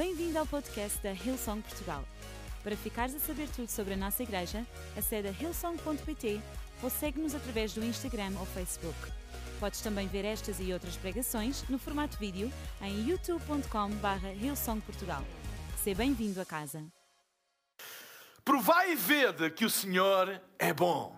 Bem-vindo ao podcast da Hillsong Portugal. Para ficares a saber tudo sobre a nossa igreja, acede a hillsong.pt ou segue-nos através do Instagram ou Facebook. Podes também ver estas e outras pregações no formato vídeo em youtube.com.br hillsongportugal. Seja bem-vindo a casa. Provai e vede que o Senhor é bom.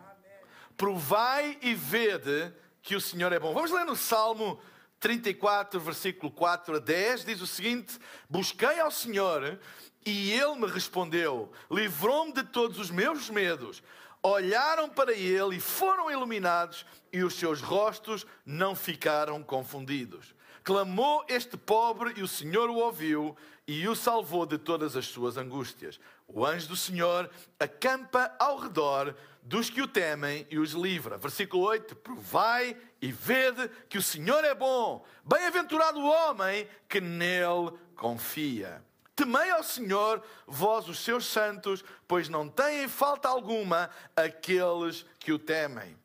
Provai e vede que o Senhor é bom. Vamos ler no Salmo 34, versículo 4 a 10, diz o seguinte: Busquei ao Senhor e ele me respondeu, livrou-me de todos os meus medos. Olharam para ele e foram iluminados, e os seus rostos não ficaram confundidos. Clamou este pobre, e o Senhor o ouviu e o salvou de todas as suas angústias. O anjo do Senhor acampa ao redor dos que o temem e os livra. Versículo 8: Provai e vede que o Senhor é bom. Bem-aventurado o homem que nele confia. Temei ao Senhor, vós os seus santos, pois não têm falta alguma aqueles que o temem.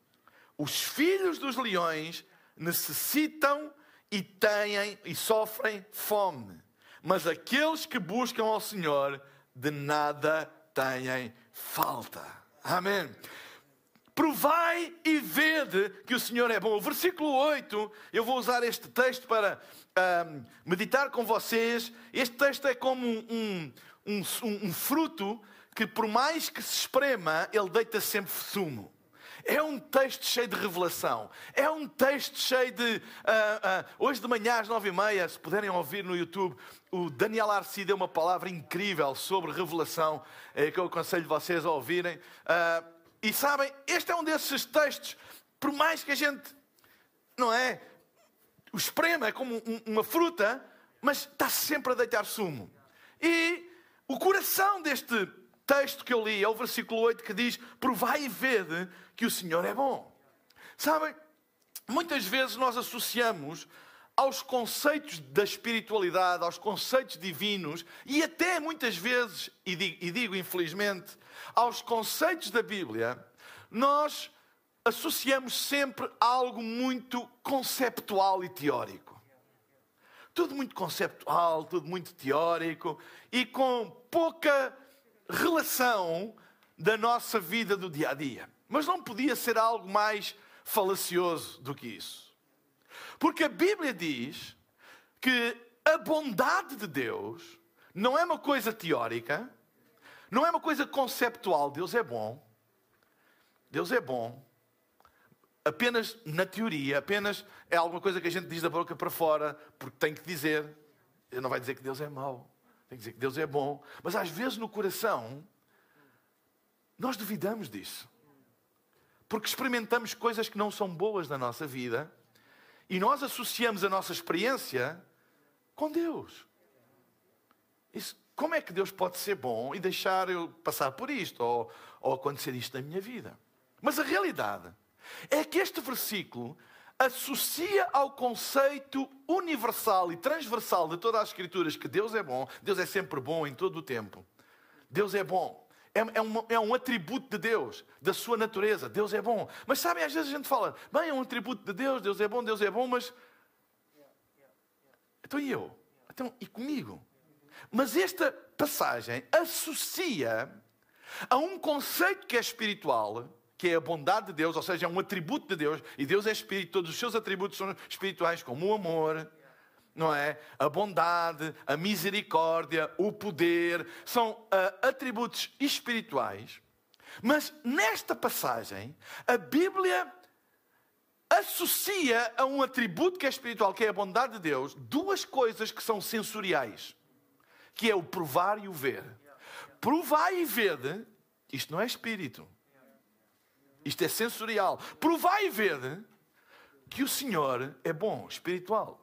Os filhos dos leões necessitam e têm e sofrem fome, mas aqueles que buscam ao Senhor de nada têm falta. Amém. Provai e vede que o Senhor é bom. O versículo 8, eu vou usar este texto para um, meditar com vocês. Este texto é como um, um, um, fruto que, por mais que se esprema, ele deita sempre sumo. É um texto cheio de revelação. É um texto cheio de. Uh, uh, hoje de manhã, às nove e meia, se puderem ouvir no YouTube, o Daniel Arci deu uma palavra incrível sobre revelação, é, que eu aconselho vocês a ouvirem. Uh, e sabem, este é um desses textos, por mais que a gente, não é? O esprema é como uma fruta, mas está sempre a deitar sumo. E o coração deste texto que eu li é o versículo 8 que diz: Provai e vede que o Senhor é bom. Sabem, muitas vezes nós associamos aos conceitos da espiritualidade, aos conceitos divinos e até muitas vezes, e digo, e digo, infelizmente, aos conceitos da Bíblia, nós associamos sempre algo muito conceptual e teórico. Tudo muito conceptual, tudo muito teórico e com pouca relação da nossa vida do dia a dia. Mas não podia ser algo mais falacioso do que isso. Porque a Bíblia diz que a bondade de Deus não é uma coisa teórica, não é uma coisa conceptual. Deus é bom. Deus é bom. Apenas na teoria, apenas é alguma coisa que a gente diz da boca para fora, porque tem que dizer. Ele não vai dizer que Deus é mau, tem que dizer que Deus é bom. Mas às vezes no coração, nós duvidamos disso. Porque experimentamos coisas que não são boas na nossa vida e nós associamos a nossa experiência com Deus. Isso, como é que Deus pode ser bom e deixar eu passar por isto ou, ou acontecer isto na minha vida? Mas a realidade é que este versículo associa ao conceito universal e transversal de todas as Escrituras que Deus é bom, Deus é sempre bom em todo o tempo. Deus é bom. É, é, um, é um atributo de Deus, da sua natureza. Deus é bom. Mas sabem, às vezes a gente fala, bem, é um atributo de Deus, Deus é bom, Deus é bom, mas. Então e eu? Então, e comigo? Mas esta passagem associa a um conceito que é espiritual, que é a bondade de Deus, ou seja, é um atributo de Deus, e Deus é espírito, todos os seus atributos são espirituais, como o amor, não é? A bondade, a misericórdia, o poder, são uh, atributos espirituais. Mas nesta passagem, a Bíblia associa a um atributo que é espiritual, que é a bondade de Deus, duas coisas que são sensoriais, que é o provar e o ver. Provar e ver, isto não é espírito. Isto é sensorial. Provar e ver que o Senhor é bom, espiritual.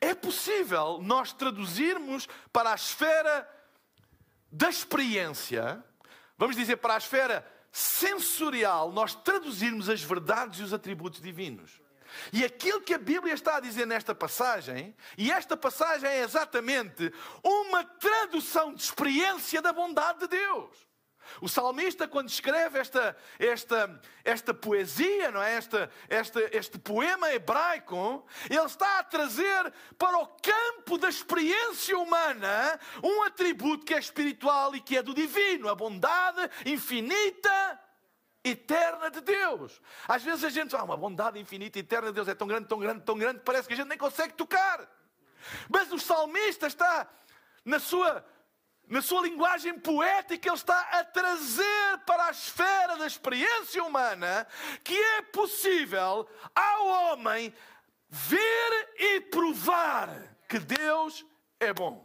É possível nós traduzirmos para a esfera da experiência, vamos dizer, para a esfera sensorial, nós traduzirmos as verdades e os atributos divinos. E aquilo que a Bíblia está a dizer nesta passagem, e esta passagem é exatamente uma tradução de experiência da bondade de Deus. O salmista, quando escreve esta, esta, esta poesia, não é? esta, esta, este poema hebraico, ele está a trazer para o campo da experiência humana um atributo que é espiritual e que é do divino, a bondade infinita eterna de Deus. Às vezes a gente, ah, uma bondade infinita e eterna de Deus é tão grande, tão grande, tão grande, parece que a gente nem consegue tocar. Mas o salmista está na sua na sua linguagem poética, ele está a trazer para a esfera da experiência humana que é possível ao homem ver e provar que Deus é bom.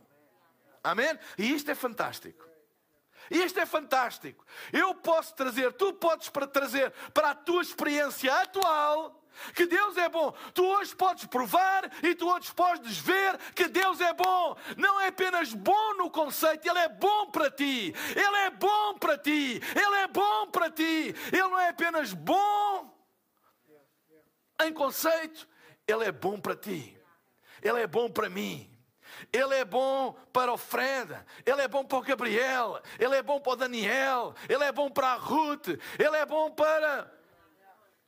Amém? E isto é fantástico. Isto é fantástico. Eu posso trazer, tu podes trazer para a tua experiência atual que Deus é bom. Tu hoje podes provar e tu hoje podes ver que Deus é bom. Não é apenas bom no conceito, Ele é bom para ti. Ele é bom para ti. Ele é bom para ti. Ele não é apenas bom em conceito, Ele é bom para ti. Ele é bom para mim. Ele é bom para o Fred, Ele é bom para o Gabriel, Ele é bom para o Daniel, Ele é bom para a Ruth, Ele é bom para.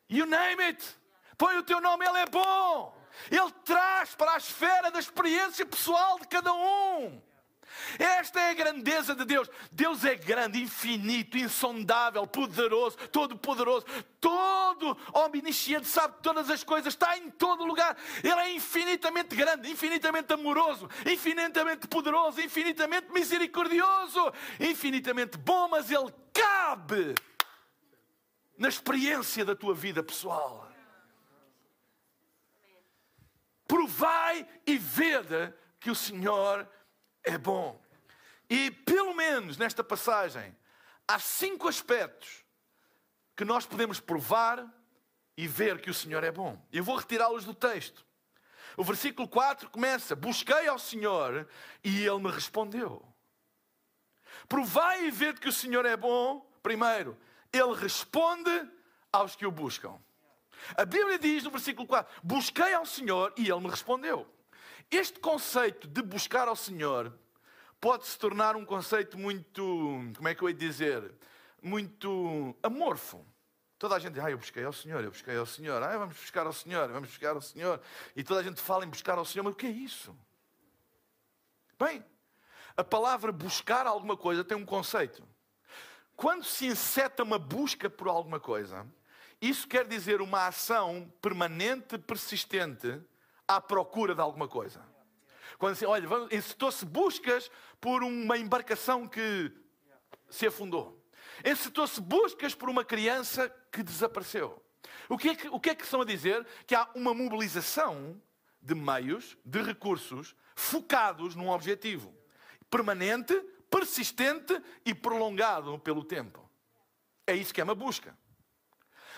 You name it. Põe o teu nome, Ele é bom. Ele traz para a esfera da experiência pessoal de cada um. Esta é a grandeza de Deus. Deus é grande, infinito, insondável, poderoso, todo-poderoso, todo omnisciente, sabe todas as coisas, está em todo lugar. Ele é infinitamente grande, infinitamente amoroso, infinitamente poderoso, infinitamente misericordioso, infinitamente bom, mas Ele cabe na experiência da tua vida pessoal. Provai e vede que o Senhor é bom. E pelo menos nesta passagem, há cinco aspectos que nós podemos provar e ver que o Senhor é bom. Eu vou retirá-los do texto. O versículo 4 começa: Busquei ao Senhor e ele me respondeu. Provai e vede que o Senhor é bom. Primeiro, ele responde aos que o buscam. A Bíblia diz no versículo 4: Busquei ao Senhor e ele me respondeu. Este conceito de buscar ao Senhor pode se tornar um conceito muito, como é que eu ia dizer, muito amorfo. Toda a gente diz, ah, eu busquei ao Senhor, eu busquei ao Senhor, ah, vamos buscar ao Senhor, vamos buscar ao Senhor. E toda a gente fala em buscar ao Senhor, mas o que é isso? Bem, a palavra buscar alguma coisa tem um conceito. Quando se inseta uma busca por alguma coisa, isso quer dizer uma ação permanente, persistente, à procura de alguma coisa. Quando assim, olha, encetou-se buscas por uma embarcação que se afundou. Encetou-se buscas por uma criança que desapareceu. O que, é que, o que é que estão a dizer? Que há uma mobilização de meios, de recursos, focados num objetivo. Permanente, persistente e prolongado pelo tempo. É isso que é uma busca.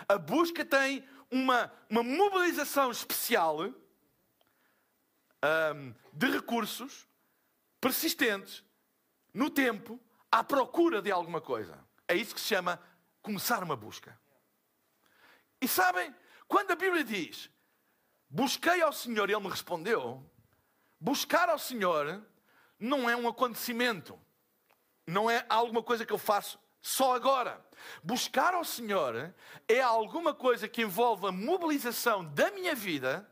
A busca tem uma, uma mobilização especial um, de recursos persistentes no tempo à procura de alguma coisa. É isso que se chama começar uma busca. E sabem, quando a Bíblia diz busquei ao Senhor e Ele me respondeu, buscar ao Senhor não é um acontecimento, não é alguma coisa que eu faço só agora. Buscar ao Senhor é alguma coisa que envolve a mobilização da minha vida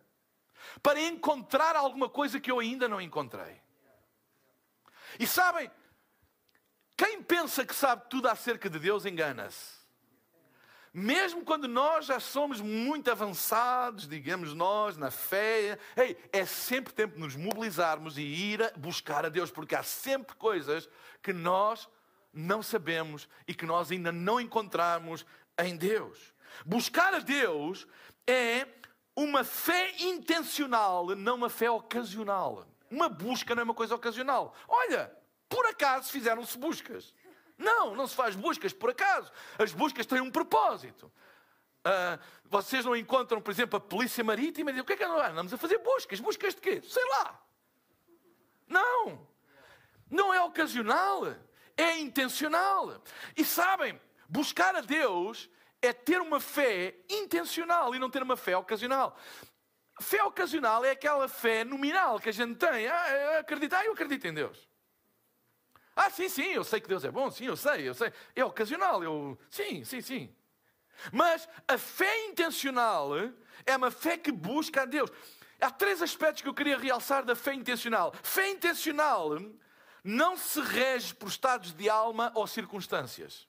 para encontrar alguma coisa que eu ainda não encontrei. E sabem, quem pensa que sabe tudo acerca de Deus engana-se. Mesmo quando nós já somos muito avançados, digamos nós, na fé, ei, é sempre tempo de nos mobilizarmos e ir a buscar a Deus, porque há sempre coisas que nós não sabemos e que nós ainda não encontramos em Deus. Buscar a Deus é uma fé intencional, não uma fé ocasional. Uma busca não é uma coisa ocasional. Olha, por acaso fizeram-se buscas. Não, não se faz buscas por acaso. As buscas têm um propósito. Uh, vocês não encontram, por exemplo, a polícia marítima e dizem, o que é que andamos a fazer buscas? Buscas de quê? Sei lá. Não. Não é ocasional é intencional. E sabem, buscar a Deus é ter uma fé intencional e não ter uma fé ocasional. Fé ocasional é aquela fé nominal que a gente tem. Ah, eu acredito, ah, eu acredito em Deus. Ah, sim, sim, eu sei que Deus é bom, sim, eu sei, eu sei. É ocasional, eu. Sim, sim, sim. Mas a fé intencional é uma fé que busca a Deus. Há três aspectos que eu queria realçar da fé intencional. Fé intencional não se rege por estados de alma ou circunstâncias.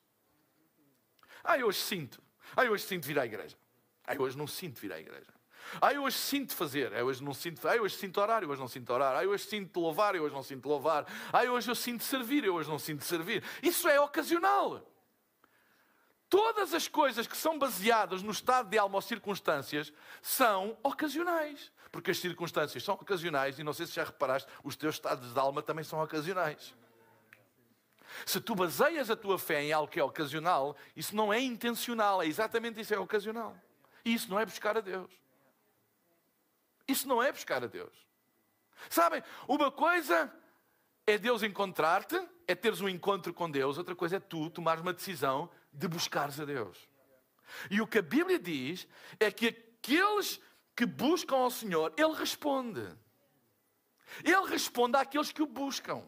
Ah, eu hoje sinto. Ah, eu hoje sinto vir à igreja. Ah, eu hoje não sinto vir à igreja. Ah, eu hoje sinto fazer. Ah, eu hoje não sinto. Ah, eu hoje sinto orar. Eu hoje não sinto orar. Ah, eu hoje sinto louvar. Eu hoje não sinto louvar. Ah, eu hoje eu sinto servir. Eu hoje não sinto servir. Isso é ocasional. Todas as coisas que são baseadas no estado de alma ou circunstâncias são ocasionais. Porque as circunstâncias são ocasionais e não sei se já reparaste, os teus estados de alma também são ocasionais. Se tu baseias a tua fé em algo que é ocasional, isso não é intencional, é exatamente isso, é ocasional. E isso não é buscar a Deus. Isso não é buscar a Deus. Sabem, uma coisa é Deus encontrar-te, é teres um encontro com Deus, outra coisa é tu tomares uma decisão de buscares a Deus. E o que a Bíblia diz é que aqueles que buscam ao Senhor, Ele responde. Ele responde àqueles que o buscam.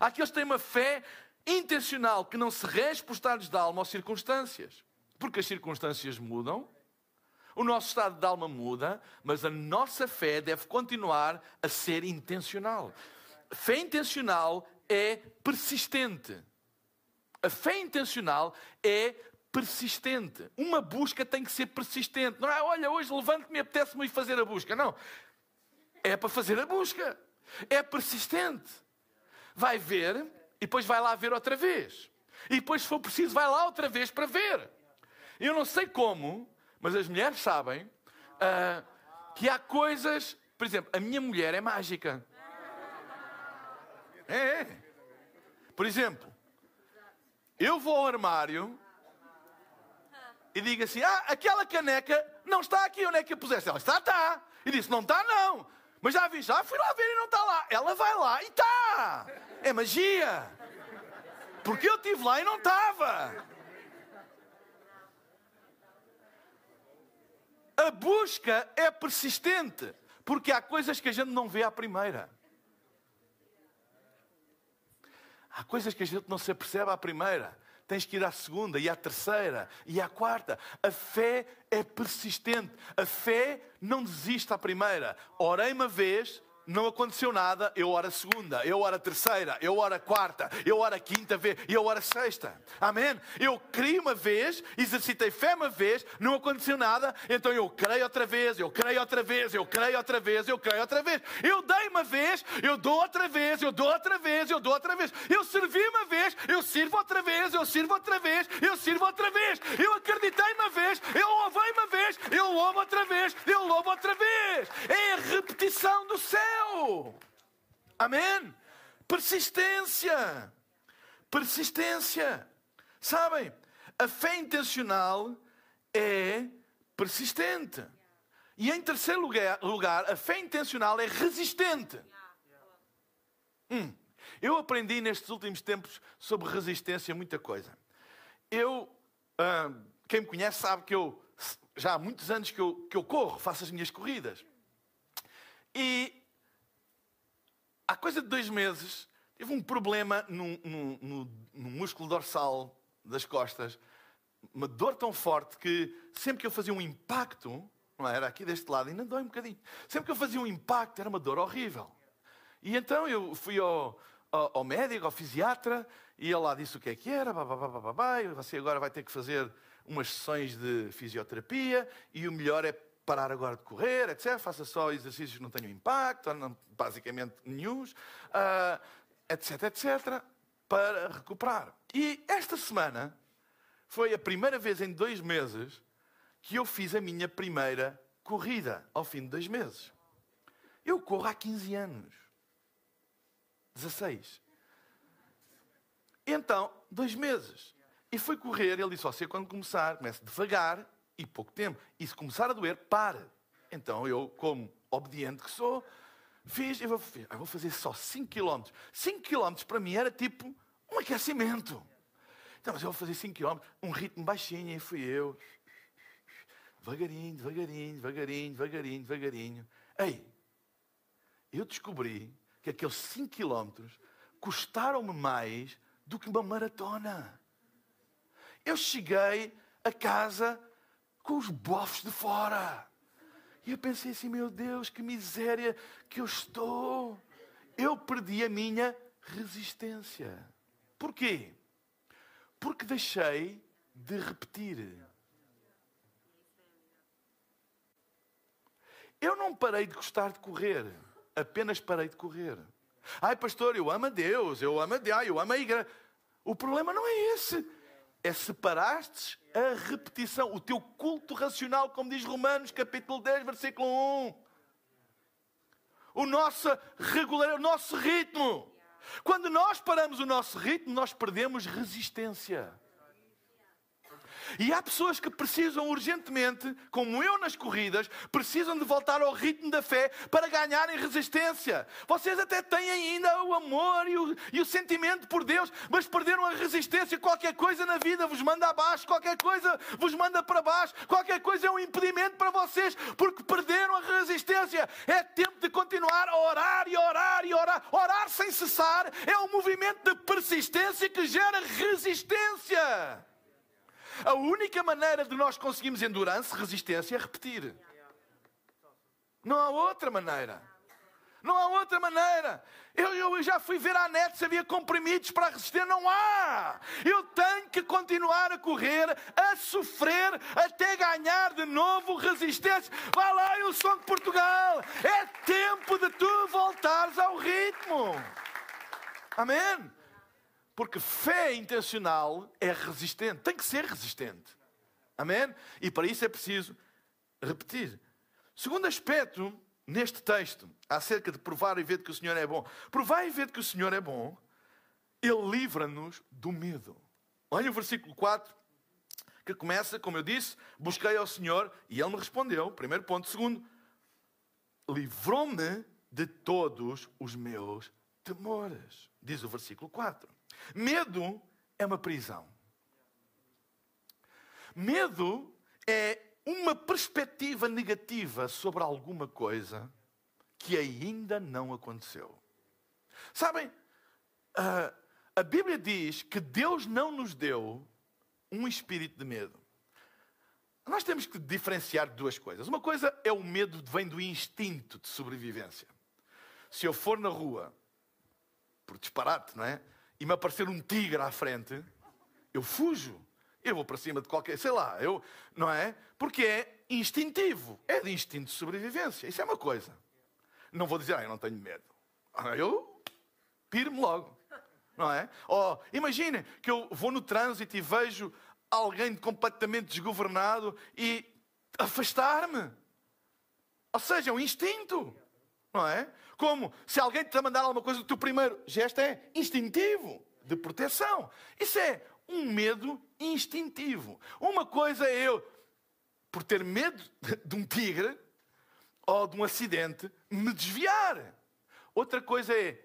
Àqueles que têm uma fé intencional que não se rege por estados de alma ou circunstâncias. Porque as circunstâncias mudam, o nosso estado de alma muda, mas a nossa fé deve continuar a ser intencional. Fé intencional é persistente. A fé intencional é persistente. Uma busca tem que ser persistente. Não é, olha, hoje levanto-me e apetece-me ir fazer a busca. Não. É para fazer a busca. É persistente. Vai ver e depois vai lá ver outra vez. E depois, se for preciso, vai lá outra vez para ver. Eu não sei como, mas as mulheres sabem uh, que há coisas. Por exemplo, a minha mulher é mágica. É, é. Por exemplo, eu vou ao armário e digo assim: Ah, aquela caneca não está aqui, onde é que a puseste? Ela está, está. E disse: Não está, não. Mas já vi, já fui lá ver e não está lá. Ela vai lá e está. É magia. Porque eu estive lá e não estava. A busca é persistente. Porque há coisas que a gente não vê à primeira. Há coisas que a gente não se apercebe à primeira. Tens que ir à segunda e à terceira e à quarta. A fé é persistente. A fé não desiste à primeira. Orei uma vez, não aconteceu nada, eu oro a segunda, eu oro a terceira, eu oro a quarta, eu oro a quinta vez e eu oro a sexta. Amém? Eu criei uma vez, exercitei fé uma vez, não aconteceu nada, então eu creio outra vez, eu creio outra vez, eu creio outra vez, eu creio outra vez. Eu dei uma vez, eu dou outra vez, eu dou outra vez, eu dou outra vez. Eu servi uma vez, eu sirvo outra vez, eu sirvo outra vez, eu sirvo outra vez. Eu acreditei uma vez, eu louvei uma vez, eu louvo outra vez, eu louvo outra vez. É a repetição do céu céu. Amém? Persistência. Persistência. Sabem? A fé intencional é persistente. E em terceiro lugar, a fé intencional é resistente. Hum. Eu aprendi nestes últimos tempos sobre resistência muita coisa. Eu, ah, quem me conhece sabe que eu já há muitos anos que eu, que eu corro, faço as minhas corridas. E há coisa de dois meses, tive um problema no, no, no, no músculo dorsal das costas, uma dor tão forte que sempre que eu fazia um impacto, não é? era aqui deste lado, ainda dói um bocadinho. Sempre que eu fazia um impacto, era uma dor horrível. E então eu fui ao, ao, ao médico, ao fisiatra, e ele lá disse o que é que era, babá, você agora vai ter que fazer umas sessões de fisioterapia, e o melhor é parar agora de correr, etc. Faça só exercícios que não tenham impacto, não, basicamente nenhum, uh, etc, etc, para recuperar. E esta semana foi a primeira vez em dois meses que eu fiz a minha primeira corrida, ao fim de dois meses. Eu corro há 15 anos. 16. Então, dois meses. E fui correr, ele disse, você quando começar, comece devagar e pouco tempo. E se começar a doer, para. Então eu, como obediente que sou, fiz, eu vou, eu vou fazer só 5 km. 5 km para mim era tipo um aquecimento. Então, mas eu vou fazer 5 km, um ritmo baixinho, e fui eu. Devagarinho, devagarinho, devagarinho, devagarinho, devagarinho. Ei, eu descobri que aqueles 5 km custaram-me mais do que uma maratona. Eu cheguei a casa com os bofos de fora. E eu pensei assim, meu Deus, que miséria que eu estou. Eu perdi a minha resistência. Porquê? Porque deixei de repetir. Eu não parei de gostar de correr, apenas parei de correr. Ai, pastor, eu amo a Deus, eu amo a Deus, eu amo a igreja. O problema não é esse. É separaste a repetição, o teu culto racional, como diz Romanos, capítulo 10, versículo 1. O nosso regular, o nosso ritmo. Quando nós paramos o nosso ritmo, nós perdemos resistência. E há pessoas que precisam urgentemente, como eu nas corridas, precisam de voltar ao ritmo da fé para ganharem resistência. Vocês até têm ainda o amor e o, e o sentimento por Deus, mas perderam a resistência. Qualquer coisa na vida vos manda abaixo, qualquer coisa vos manda para baixo, qualquer coisa é um impedimento para vocês, porque perderam a resistência. É tempo de continuar a orar e orar e orar. Orar sem cessar é um movimento de persistência que gera resistência. A única maneira de nós conseguirmos endurance, resistência, é repetir. Não há outra maneira. Não há outra maneira. Eu, eu, já fui ver à net se havia comprimidos para resistir. Não há. Eu tenho que continuar a correr, a sofrer, até ganhar de novo resistência. Vá lá, eu sou de Portugal. É tempo de tu voltares ao ritmo. Amém? Porque fé intencional é resistente, tem que ser resistente. Amém? E para isso é preciso repetir. Segundo aspecto, neste texto, acerca de provar e ver que o Senhor é bom. Provar e ver que o Senhor é bom, Ele livra-nos do medo. Olha o versículo 4, que começa, como eu disse, busquei ao Senhor e Ele me respondeu. Primeiro ponto. Segundo, livrou-me de todos os meus temores. Diz o versículo 4. Medo é uma prisão. Medo é uma perspectiva negativa sobre alguma coisa que ainda não aconteceu. Sabem, a Bíblia diz que Deus não nos deu um espírito de medo. Nós temos que diferenciar duas coisas. Uma coisa é o medo que vem do instinto de sobrevivência. Se eu for na rua, por disparate, não é? e me aparecer um tigre à frente, eu fujo. Eu vou para cima de qualquer, sei lá, eu, não é? Porque é instintivo, é de instinto de sobrevivência. Isso é uma coisa. Não vou dizer, ah, eu não tenho medo. Ah, eu piro-me logo, não é? Ou imagine que eu vou no trânsito e vejo alguém completamente desgovernado e afastar-me. Ou seja, é um instinto, não é? Como se alguém te mandar alguma coisa, o teu primeiro gesto é instintivo, de proteção. Isso é um medo instintivo. Uma coisa é eu, por ter medo de um tigre ou de um acidente, me desviar. Outra coisa é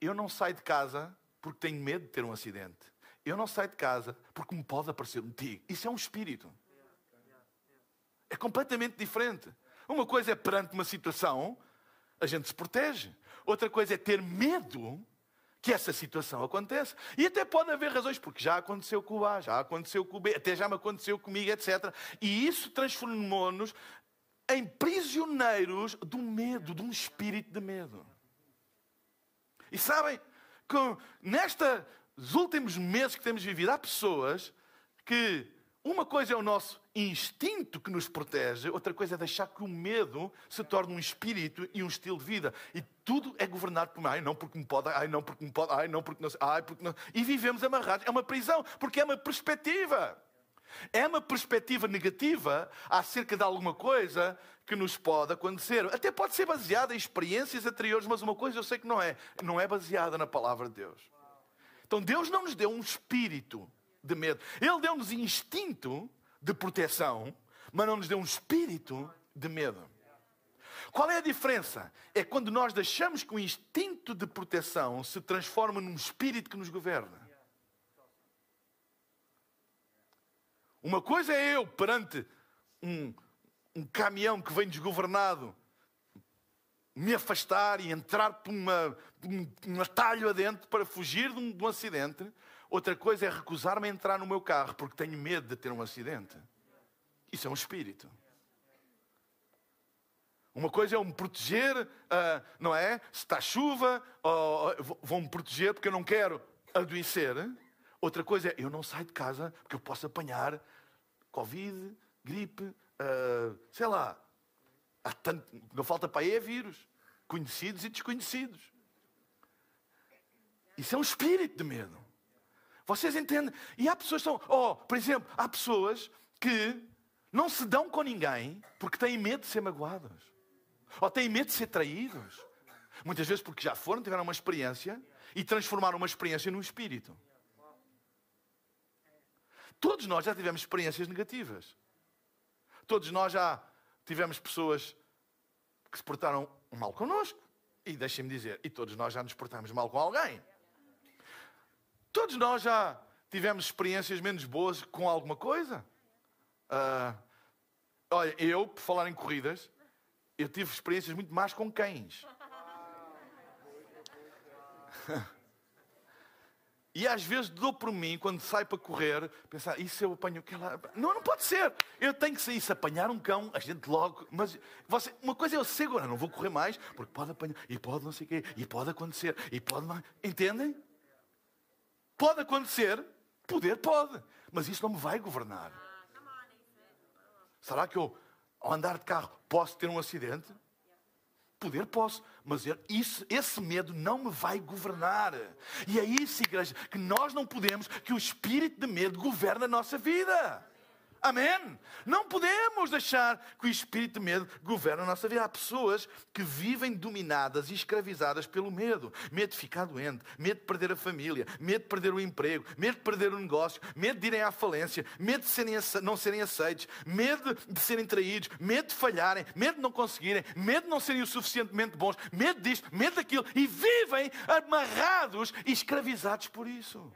eu não saio de casa porque tenho medo de ter um acidente. Eu não saio de casa porque me pode aparecer um tigre. Isso é um espírito. É completamente diferente. Uma coisa é perante uma situação a gente se protege. Outra coisa é ter medo que essa situação aconteça. E até pode haver razões, porque já aconteceu com o A, já aconteceu com o B, até já me aconteceu comigo, etc. E isso transformou-nos em prisioneiros do medo, de um espírito de medo. E sabem que nestes últimos meses que temos vivido, há pessoas que uma coisa é o nosso instinto que nos protege, outra coisa é deixar que o medo se torne um espírito e um estilo de vida. E tudo é governado por ai não porque me pode, ai não porque me pode, ai não porque não, ai porque não. E vivemos amarrados. É uma prisão, porque é uma perspectiva. É uma perspectiva negativa acerca de alguma coisa que nos pode acontecer. Até pode ser baseada em experiências anteriores, mas uma coisa eu sei que não é. Não é baseada na palavra de Deus. Então Deus não nos deu um espírito de medo. Ele deu-nos instinto de proteção, mas não nos deu um espírito de medo. Qual é a diferença? É quando nós deixamos que o instinto de proteção se transforma num espírito que nos governa. Uma coisa é eu perante um, um caminhão que vem desgovernado me afastar e entrar por uma, um atalho adentro para fugir de um, de um acidente. Outra coisa é recusar-me a entrar no meu carro porque tenho medo de ter um acidente. Isso é um espírito. Uma coisa é me proteger, uh, não é? Se está chuva, uh, vão-me proteger porque eu não quero adoecer. Outra coisa é eu não saio de casa porque eu posso apanhar Covid, gripe, uh, sei lá. Há tanto, não falta para aí é vírus, conhecidos e desconhecidos. Isso é um espírito de medo. Vocês entendem? E há pessoas que são, oh, por exemplo, há pessoas que não se dão com ninguém porque têm medo de ser magoadas. Ou têm medo de ser traídos. Muitas vezes porque já foram, tiveram uma experiência e transformaram uma experiência num espírito. Todos nós já tivemos experiências negativas. Todos nós já tivemos pessoas que se portaram mal connosco. E deixem-me dizer, e todos nós já nos portamos mal com alguém. Todos nós já tivemos experiências menos boas com alguma coisa. Uh, olha, eu, por falar em corridas, eu tive experiências muito más com cães. E às vezes dou por mim, quando saio para correr, pensar, e se eu apanho aquela. Não, não pode ser. Eu tenho que sair. Se apanhar um cão, a gente logo. Mas você, uma coisa é eu sei não vou correr mais, porque pode apanhar, e pode não sei o quê, e pode acontecer, e pode. Entendem? Pode acontecer, poder pode, mas isso não me vai governar. Será que eu, ao andar de carro, posso ter um acidente? Poder posso, mas isso, esse medo não me vai governar. E é isso, igreja, que nós não podemos que o espírito de medo governe a nossa vida. Amém? Não podemos deixar que o espírito de medo governe a nossa vida. Há pessoas que vivem dominadas e escravizadas pelo medo. Medo de ficar doente, medo de perder a família, medo de perder o emprego, medo de perder o negócio, medo de irem à falência, medo de serem, não serem aceitos, medo de serem traídos, medo de falharem, medo de não conseguirem, medo de não serem o suficientemente bons, medo disto, medo daquilo. E vivem amarrados e escravizados por isso.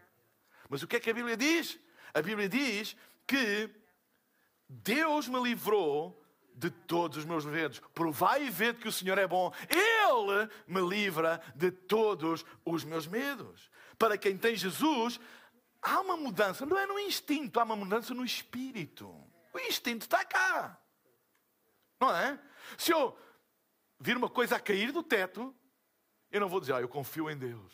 Mas o que é que a Bíblia diz? A Bíblia diz que Deus me livrou de todos os meus medos. Provai e vede que o Senhor é bom. Ele me livra de todos os meus medos. Para quem tem Jesus, há uma mudança, não é no instinto, há uma mudança no espírito. O instinto está cá. Não é? Se eu vir uma coisa a cair do teto, eu não vou dizer, ah, eu confio em Deus.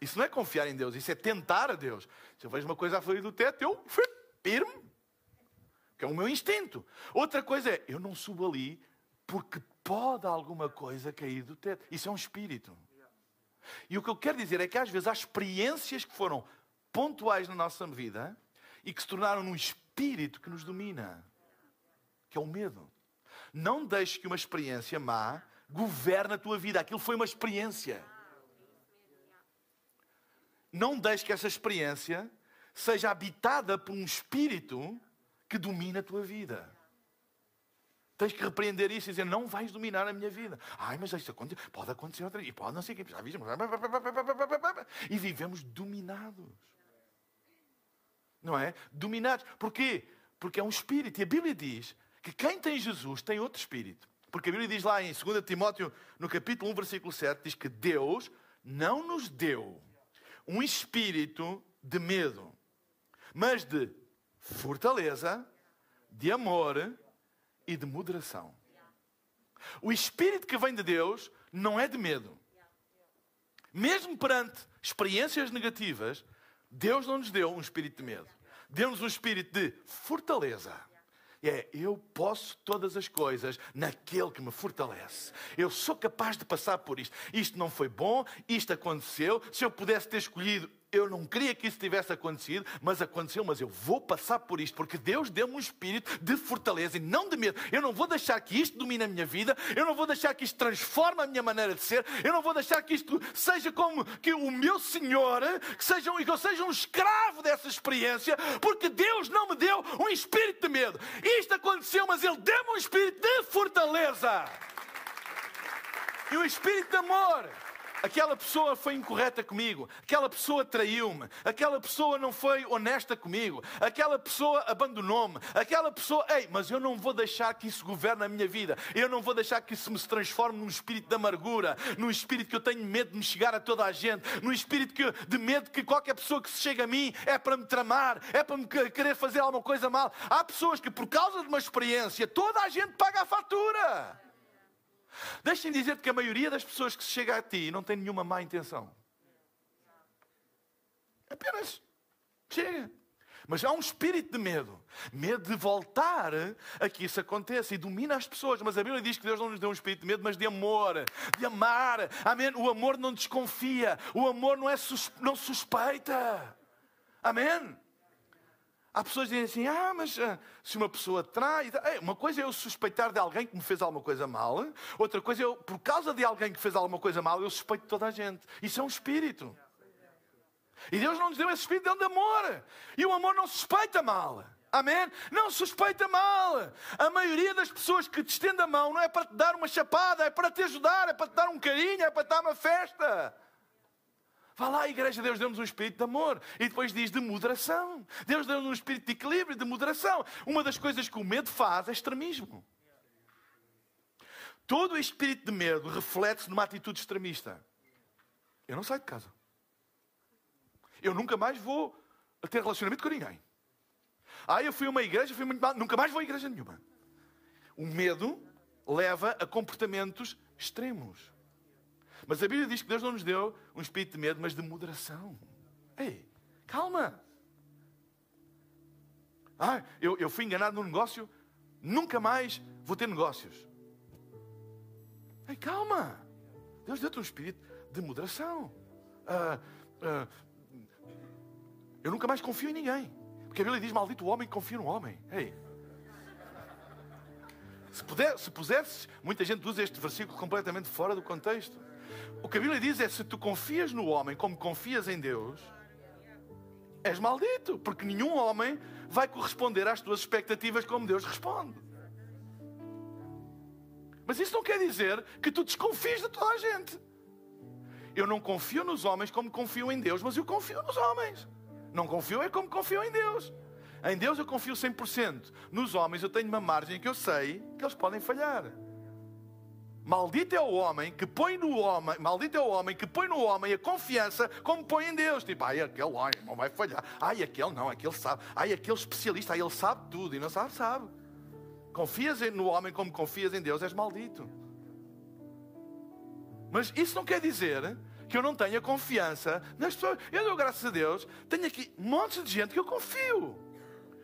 Isso não é confiar em Deus, isso é tentar a Deus. Se eu vejo uma coisa a cair do teto, eu firme, que é o meu instinto. Outra coisa é, eu não subo ali porque pode alguma coisa cair do teto. Isso é um espírito. E o que eu quero dizer é que às vezes há experiências que foram pontuais na nossa vida e que se tornaram num espírito que nos domina, que é o medo. Não deixes que uma experiência má governe a tua vida. Aquilo foi uma experiência. Não deixes que essa experiência seja habitada por um espírito que domina a tua vida. Tens que repreender isso e dizer: não vais dominar a minha vida. Ai, mas isso pode acontecer outra e pode não sei o que. E vivemos dominados. Não é? Dominados. Porquê? Porque é um espírito. E a Bíblia diz que quem tem Jesus tem outro espírito. Porque a Bíblia diz lá em 2 Timóteo, no capítulo 1, versículo 7, diz que Deus não nos deu um espírito de medo, mas de fortaleza, de amor e de moderação. O espírito que vem de Deus não é de medo. Mesmo perante experiências negativas, Deus não nos deu um espírito de medo. Deu-nos um espírito de fortaleza é eu posso todas as coisas naquele que me fortalece. Eu sou capaz de passar por isto. Isto não foi bom, isto aconteceu. Se eu pudesse ter escolhido, eu não queria que isso tivesse acontecido, mas aconteceu, mas eu vou passar por isto, porque Deus deu-me um espírito de fortaleza e não de medo. Eu não vou deixar que isto domine a minha vida, eu não vou deixar que isto transforme a minha maneira de ser, eu não vou deixar que isto seja como que o meu Senhor, que, seja, que eu seja um escravo dessa experiência, porque Deus não me deu um espírito de medo. Isto aconteceu, mas Ele deu-me um espírito de fortaleza. E o espírito de amor aquela pessoa foi incorreta comigo, aquela pessoa traiu-me, aquela pessoa não foi honesta comigo, aquela pessoa abandonou-me, aquela pessoa. Ei, mas eu não vou deixar que isso governe a minha vida, eu não vou deixar que isso me transforme num espírito de amargura, num espírito que eu tenho medo de me chegar a toda a gente, num espírito que, de medo que qualquer pessoa que se chega a mim é para me tramar, é para me querer fazer alguma coisa mal. Há pessoas que, por causa de uma experiência, toda a gente paga a fatura. Deixem-me dizer-te que a maioria das pessoas que se chega a ti não tem nenhuma má intenção. Apenas chega. Mas há um espírito de medo. Medo de voltar a que isso aconteça e domina as pessoas. Mas a Bíblia diz que Deus não nos deu um espírito de medo, mas de amor, de amar. Amém? O amor não desconfia. O amor não, é não suspeita. Amém? Há pessoas que dizem assim: ah, mas uh, se uma pessoa trai. uma coisa é eu suspeitar de alguém que me fez alguma coisa mal, outra coisa é eu, por causa de alguém que fez alguma coisa mal, eu suspeito de toda a gente. Isso é um espírito. E Deus não nos deu esse espírito de amor. E o amor não suspeita mal. Amém? Não suspeita mal. A maioria das pessoas que te estende a mão não é para te dar uma chapada, é para te ajudar, é para te dar um carinho, é para te dar uma festa. Vá lá, igreja, Deus deu-nos um espírito de amor. E depois diz de moderação. Deus deu-nos um espírito de equilíbrio, de moderação. Uma das coisas que o medo faz é extremismo. Todo o espírito de medo reflete-se numa atitude extremista. Eu não saio de casa. Eu nunca mais vou ter relacionamento com ninguém. Ah, eu fui a uma igreja, fui muito mal, nunca mais vou a igreja nenhuma. O medo leva a comportamentos extremos. Mas a Bíblia diz que Deus não nos deu um espírito de medo, mas de moderação. Ei, calma. Ah, eu, eu fui enganado num negócio, nunca mais vou ter negócios. Ei, calma. Deus deu-te um espírito de moderação. Ah, ah, eu nunca mais confio em ninguém. Porque a Bíblia diz: maldito o homem que confia no homem. Ei. Se, puder, se pusesses, muita gente usa este versículo completamente fora do contexto. O que a Bíblia diz é: se tu confias no homem como confias em Deus, és maldito, porque nenhum homem vai corresponder às tuas expectativas como Deus responde. Mas isso não quer dizer que tu desconfies de toda a gente. Eu não confio nos homens como confio em Deus, mas eu confio nos homens. Não confio é como confio em Deus. Em Deus eu confio 100%. Nos homens eu tenho uma margem que eu sei que eles podem falhar. Maldito é o homem que põe no homem, maldito é o homem que põe no homem a confiança como põe em Deus. Tipo, ai, aquele ai, não vai falhar. Ai, aquele não, aquele sabe. Ai, aquele especialista, ai, ele sabe tudo e não sabe, sabe. Confias no homem como confias em Deus, és maldito. Mas isso não quer dizer que eu não tenha confiança nas pessoas. Eu dou graças a Deus, tenho aqui um monte de gente que eu confio.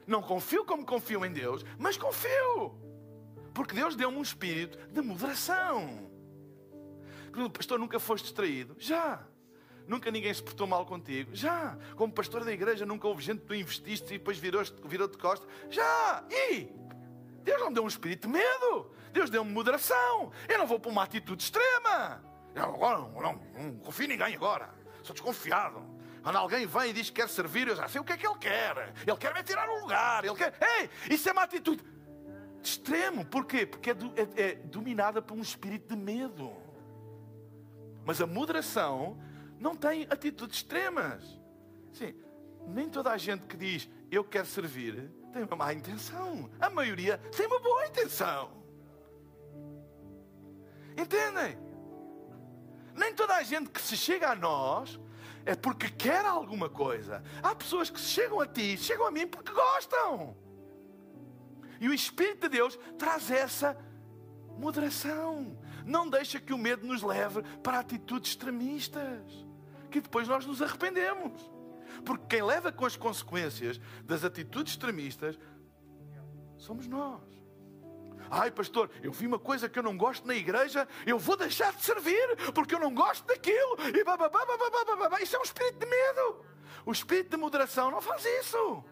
Não confio como confio em Deus, mas confio. Porque Deus deu-me um espírito de moderação. Pastor, nunca foste distraído? Já. Nunca ninguém se portou mal contigo? Já. Como pastor da igreja, nunca houve gente que tu investiste e depois virou-te virou de costas? Já. E? Deus não deu um espírito de medo. Deus deu-me moderação. Eu não vou para uma atitude extrema. Eu agora não, não, não confio em ninguém agora. Sou desconfiado. Quando alguém vem e diz que quer servir, eu já sei o que é que ele quer. Ele quer me tirar um lugar. Ele quer. Ei, isso é uma atitude extremo. Porquê? Porque é, é, é dominada por um espírito de medo. Mas a moderação não tem atitudes extremas. Sim, nem toda a gente que diz eu quero servir tem uma má intenção. A maioria tem uma boa intenção. Entendem? Nem toda a gente que se chega a nós é porque quer alguma coisa. Há pessoas que se chegam a ti, chegam a mim porque gostam. E o Espírito de Deus traz essa moderação. Não deixa que o medo nos leve para atitudes extremistas, que depois nós nos arrependemos. Porque quem leva com as consequências das atitudes extremistas somos nós. Ai, pastor, eu vi uma coisa que eu não gosto na igreja, eu vou deixar de servir porque eu não gosto daquilo. E bababá, bababá, bababá. Isso é um espírito de medo. O espírito de moderação não faz isso.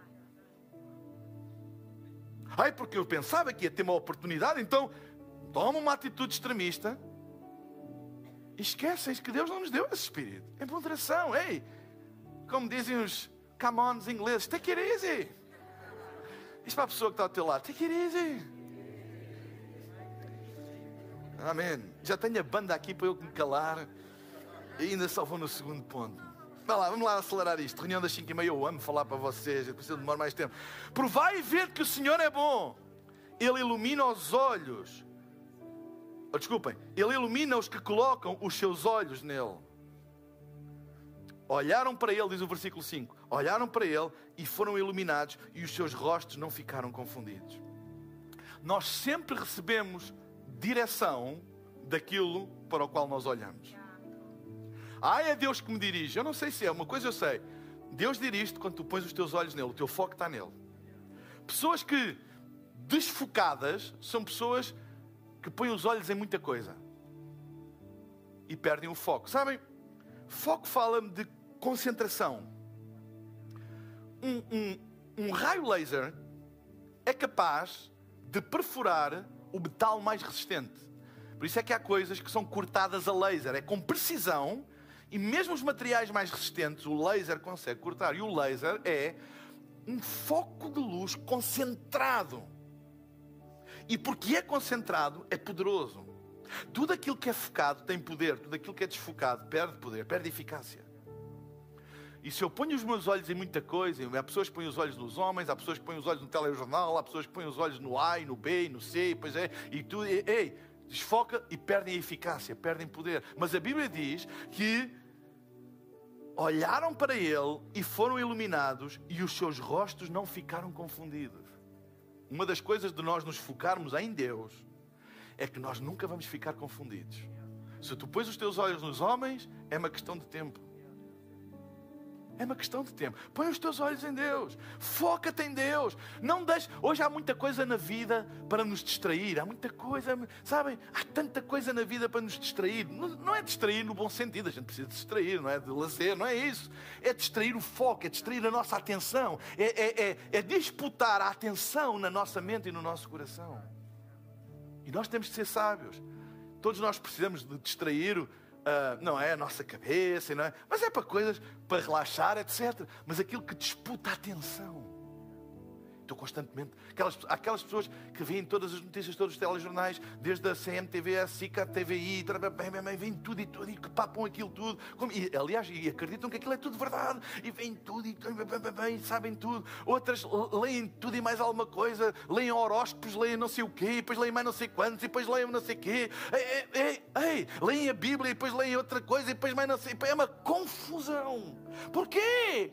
Ai, porque eu pensava que ia ter uma oportunidade, então toma uma atitude extremista. Esquecem que Deus não nos deu esse espírito. É moderação. Ei, como dizem os ons ingleses, take it easy. Diz para a pessoa que está ao teu lado, take it easy. Amém. Já tenho a banda aqui para eu me calar. E ainda só vou no segundo ponto. Vamos lá, vamos lá acelerar isto. Reunião das 5 e meia, eu amo falar para vocês, eu preciso demorar mais tempo. Provai e ver que o Senhor é bom. Ele ilumina os olhos. Oh, desculpem, Ele ilumina os que colocam os seus olhos nele. Olharam para ele, diz o versículo 5. Olharam para ele e foram iluminados, e os seus rostos não ficaram confundidos. Nós sempre recebemos direção daquilo para o qual nós olhamos. Ah, é Deus que me dirige. Eu não sei se é, uma coisa eu sei. Deus dirige-te quando tu pões os teus olhos nele, o teu foco está nele. Pessoas que desfocadas são pessoas que põem os olhos em muita coisa e perdem o foco. Sabem? Foco fala-me de concentração. Um, um, um raio laser é capaz de perfurar o metal mais resistente. Por isso é que há coisas que são cortadas a laser, é com precisão, e mesmo os materiais mais resistentes, o laser consegue cortar. E o laser é um foco de luz concentrado. E porque é concentrado, é poderoso. Tudo aquilo que é focado tem poder, tudo aquilo que é desfocado perde poder, perde eficácia. E se eu ponho os meus olhos em muita coisa, há pessoas que põem os olhos nos homens, há pessoas que põem os olhos no telejornal, há pessoas que põem os olhos no A, e no B, e no C, e pois é, e tu, ei, desfoca e perdem a eficácia, perdem poder. Mas a Bíblia diz que olharam para ele e foram iluminados, e os seus rostos não ficaram confundidos. Uma das coisas de nós nos focarmos em Deus é que nós nunca vamos ficar confundidos. Se tu pões os teus olhos nos homens, é uma questão de tempo. É uma questão de tempo. Põe os teus olhos em Deus. Foca-te em Deus. Não deixe. Hoje há muita coisa na vida para nos distrair. Há muita coisa, sabem? Há tanta coisa na vida para nos distrair. Não, é distrair no bom sentido. A gente precisa distrair, não é de lazer, não é isso. É distrair o foco, é distrair a nossa atenção. É, é, é, é disputar a atenção na nossa mente e no nosso coração. E nós temos de ser sábios. Todos nós precisamos de distrair uh, não é a nossa cabeça, não é? mas é para coisas para relaxar, etc. Mas aquilo que disputa a atenção. Estou constantemente. Aquelas, aquelas pessoas que veem todas as notícias, todos os telejornais, desde a CMTV, a SICA, a TVI, vêm tudo e tudo, e que papam aquilo tudo. Como, e, aliás, e acreditam que aquilo é tudo verdade, e veem tudo, e, e sabem tudo. Outras leem tudo e mais alguma coisa, leem horóscopos, leem não sei o quê, e depois leem mais não sei quantos, e depois leem não sei o quê. Ei, ei, ei, leem a Bíblia, e depois leem outra coisa, e depois mais não sei. É uma confusão. Porquê?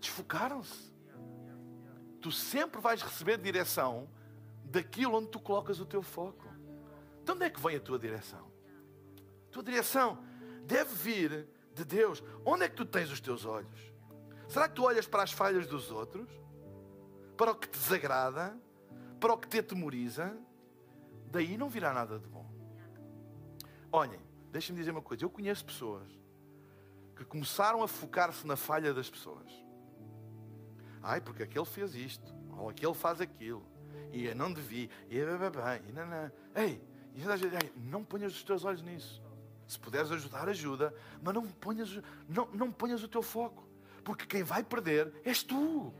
Desfocaram-se tu sempre vais receber direção daquilo onde tu colocas o teu foco. De onde é que vem a tua direção? A tua direção deve vir de Deus. Onde é que tu tens os teus olhos? Será que tu olhas para as falhas dos outros? Para o que te desagrada? Para o que te atemoriza? Daí não virá nada de bom. Olhem, deixem-me dizer uma coisa. Eu conheço pessoas que começaram a focar-se na falha das pessoas. Ai, porque aquele fez isto, ou aquele faz aquilo, e eu não devia, e bem, e não, não. Ei, não ponhas os teus olhos nisso. Se puderes ajudar, ajuda, mas não ponhas, não, não ponhas o teu foco, porque quem vai perder és tu.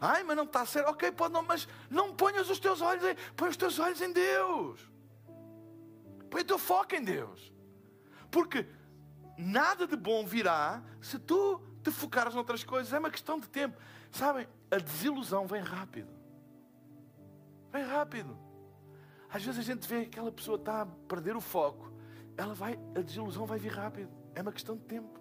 Ai, mas não está certo. Ok, pode não, mas não ponhas os teus olhos em, põe os teus olhos em Deus. Põe o teu foco em Deus. Porque nada de bom virá se tu te focares noutras coisas. É uma questão de tempo. Sabem, a desilusão vem rápido. Vem rápido. Às vezes a gente vê que aquela pessoa está a perder o foco. Ela vai, a desilusão vai vir rápido. É uma questão de tempo.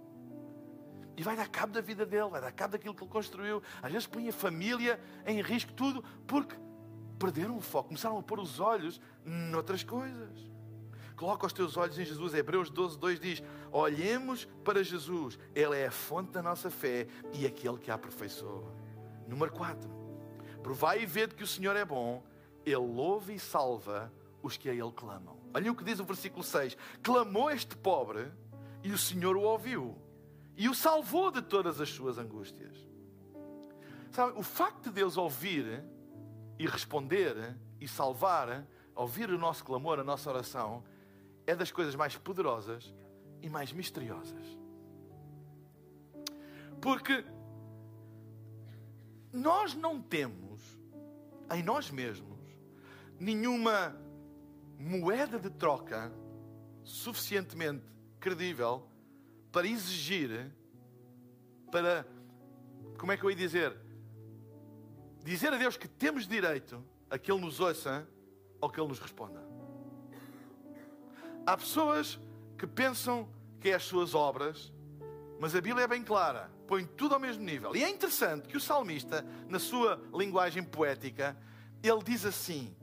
E vai dar cabo da vida dele, vai dar cabo daquilo que ele construiu. Às vezes põe a família em risco, tudo, porque perderam o foco, começaram a pôr os olhos noutras coisas. Coloca os teus olhos em Jesus. Hebreus 12, 2 diz: Olhemos para Jesus, Ele é a fonte da nossa fé e aquele que a aperfeiçoa. Número 4. Provai e vede que o Senhor é bom, Ele louva e salva os que a Ele clamam. Olha o que diz o versículo 6: Clamou este pobre e o Senhor o ouviu e o salvou de todas as suas angústias. Sabe, o facto de Deus ouvir e responder e salvar, ouvir o nosso clamor, a nossa oração, é das coisas mais poderosas e mais misteriosas. Porque nós não temos em nós mesmos nenhuma moeda de troca suficientemente credível para exigir, para, como é que eu ia dizer? Dizer a Deus que temos direito a que Ele nos ouça ou que Ele nos responda. Há pessoas que pensam que é as suas obras, mas a Bíblia é bem clara, põe tudo ao mesmo nível. E é interessante que o salmista, na sua linguagem poética, ele diz assim: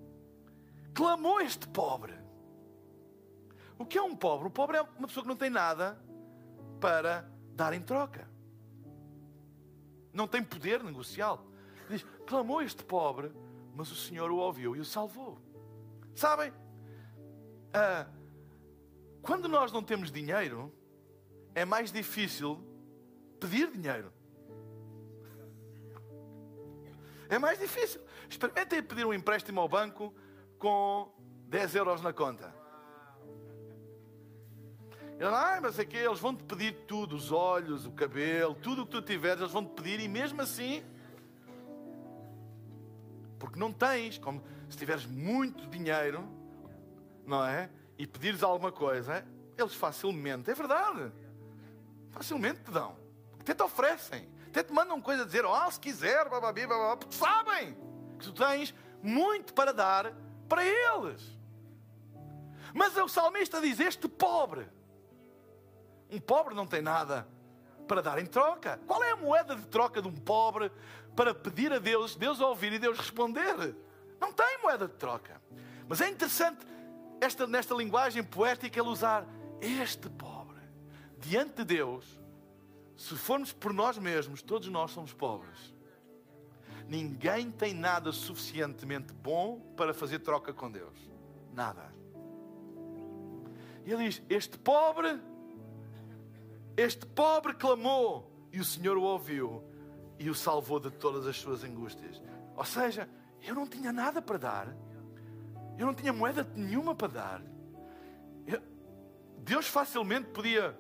clamou este pobre. O que é um pobre? O pobre é uma pessoa que não tem nada para dar em troca. Não tem poder negocial. Diz: clamou este pobre, mas o Senhor o ouviu e o salvou. Sabem? Ah, quando nós não temos dinheiro, é mais difícil pedir dinheiro. É mais difícil. Experimentem pedir um empréstimo ao banco com 10 euros na conta. Ele, ah, mas é que eles vão-te pedir tudo, os olhos, o cabelo, tudo o que tu tiveres, eles vão-te pedir e mesmo assim, porque não tens, como se tiveres muito dinheiro, não é? E pedires alguma coisa, eles facilmente, é verdade, facilmente te dão, até te oferecem, até te mandam coisa a dizer, oh, se quiser, bababi, bababá, porque sabem que tu tens muito para dar para eles. Mas o salmista diz: Este pobre, um pobre não tem nada para dar em troca. Qual é a moeda de troca de um pobre para pedir a Deus, Deus ouvir e Deus responder? Não tem moeda de troca. Mas é interessante esta, nesta linguagem poética ele usar este pobre diante de Deus. Se formos por nós mesmos, todos nós somos pobres. Ninguém tem nada suficientemente bom para fazer troca com Deus. Nada. E ele diz: Este pobre este pobre clamou e o Senhor o ouviu e o salvou de todas as suas angústias. Ou seja, eu não tinha nada para dar, eu não tinha moeda nenhuma para dar. Eu, Deus facilmente podia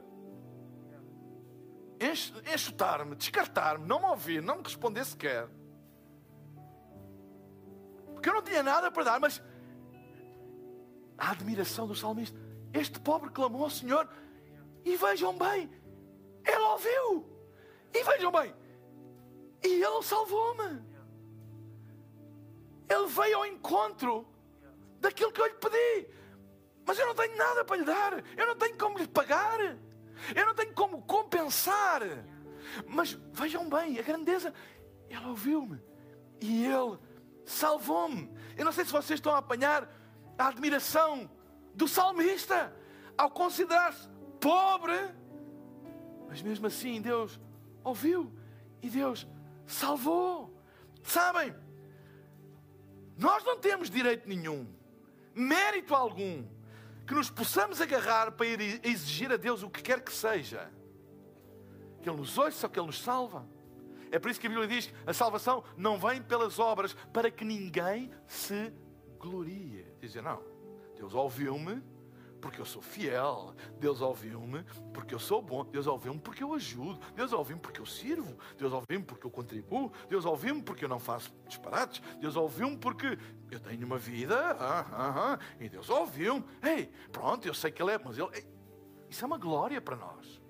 enxutar-me, descartar-me, não me ouvir, não me responder sequer. Porque eu não tinha nada para dar, mas a admiração do salmista. Este pobre clamou ao Senhor e vejam bem, ele ouviu. E vejam bem, e ele salvou-me. Ele veio ao encontro daquilo que eu lhe pedi. Mas eu não tenho nada para lhe dar. Eu não tenho como lhe pagar. Eu não tenho como compensar. Mas vejam bem, a grandeza. Ele ouviu-me. E ele salvou-me. Eu não sei se vocês estão a apanhar a admiração do salmista ao considerar-se pobre mas mesmo assim, Deus ouviu e Deus salvou. Sabem? Nós não temos direito nenhum, mérito algum, que nos possamos agarrar para ir exigir a Deus o que quer que seja. Que Ele nos ouça ou que Ele nos salva. É por isso que a Bíblia diz: a salvação não vem pelas obras para que ninguém se glorie. Dizer, não, Deus ouviu-me porque eu sou fiel. Deus ouviu-me porque eu sou bom. Deus ouviu-me porque eu ajudo. Deus ouviu-me porque eu sirvo. Deus ouviu-me porque eu contribuo. Deus ouviu-me porque eu não faço disparates. Deus ouviu-me porque eu tenho uma vida. Ah, ah, ah. E Deus ouviu-me. Ei, pronto, eu sei que Ele é, mas Ele. Ei, isso é uma glória para nós.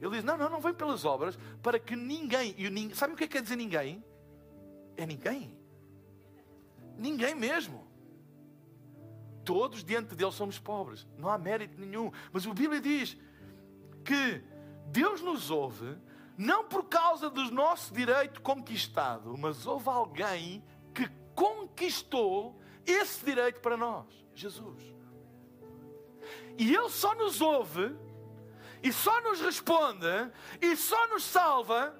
Ele diz: Não, não, não vem pelas obras para que ninguém. E sabe o que é que quer dizer ninguém? É ninguém. Ninguém mesmo. Todos diante dele somos pobres, não há mérito nenhum. Mas a Bíblia diz que Deus nos ouve não por causa do nosso direito conquistado, mas houve alguém conquistou esse direito para nós, Jesus. E Ele só nos ouve, e só nos responde, e só nos salva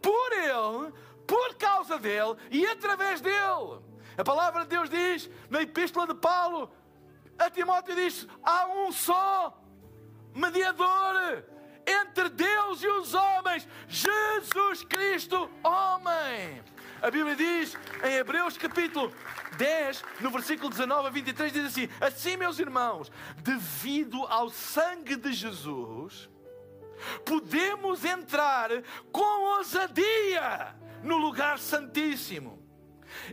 por Ele, por causa dele e através dele. A palavra de Deus diz, na Epístola de Paulo, a Timóteo diz: há um só mediador entre Deus e os homens, Jesus Cristo, homem. A Bíblia diz em Hebreus capítulo 10, no versículo 19 a 23, diz assim: Assim, meus irmãos, devido ao sangue de Jesus, podemos entrar com ousadia no lugar santíssimo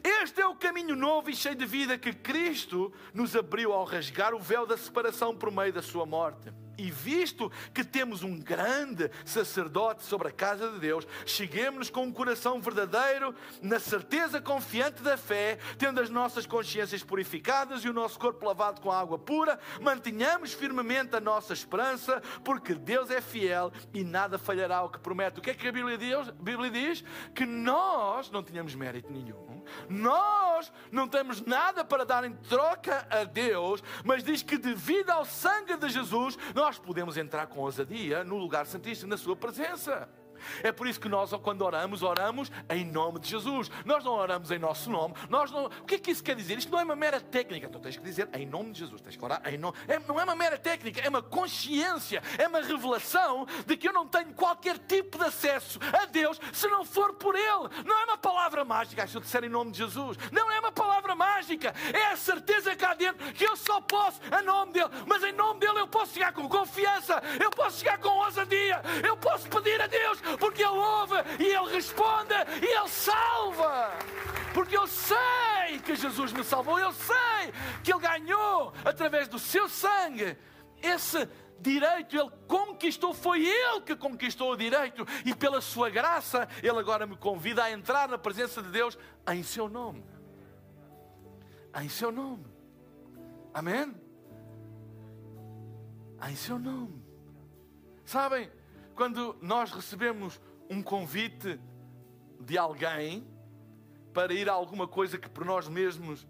Este é o caminho novo e cheio de vida que Cristo nos abriu ao rasgar o véu da separação por meio da sua morte. E visto que temos um grande sacerdote sobre a casa de Deus, cheguemos-nos com um coração verdadeiro, na certeza confiante da fé, tendo as nossas consciências purificadas e o nosso corpo lavado com água pura, mantenhamos firmemente a nossa esperança, porque Deus é fiel e nada falhará ao que promete. O que é que a Bíblia diz? A Bíblia diz que nós não tínhamos mérito nenhum. Nós não temos nada para dar em troca a Deus, mas diz que devido ao sangue de Jesus, nós podemos entrar com ousadia no lugar santíssimo, na Sua presença. É por isso que nós, quando oramos, oramos em nome de Jesus. Nós não oramos em nosso nome. Nós não... O que é que isso quer dizer? Isto não é uma mera técnica. Então tens que dizer em nome de Jesus. Tens que orar em nome. É, não é uma mera técnica, é uma consciência, é uma revelação de que eu não tenho qualquer tipo de acesso a Deus se não for por Ele. Não é uma palavra mágica, se eu disser em nome de Jesus. Não é uma palavra mágica. É a certeza cá dentro que eu só posso em nome dEle. Mas em nome dEle eu posso chegar com confiança, eu posso chegar com ousadia, eu posso pedir a Deus porque Ele ouve e Ele responde e Ele salva. Porque eu sei que Jesus me salvou, eu sei que Ele ganhou através do seu sangue esse direito, Ele conquistou, foi Ele que conquistou o direito, e pela Sua graça, Ele agora me convida a entrar na presença de Deus em Seu nome. Em Seu nome. Amém? Em Seu nome. Sabem? Quando nós recebemos um convite de alguém para ir a alguma coisa que por nós mesmos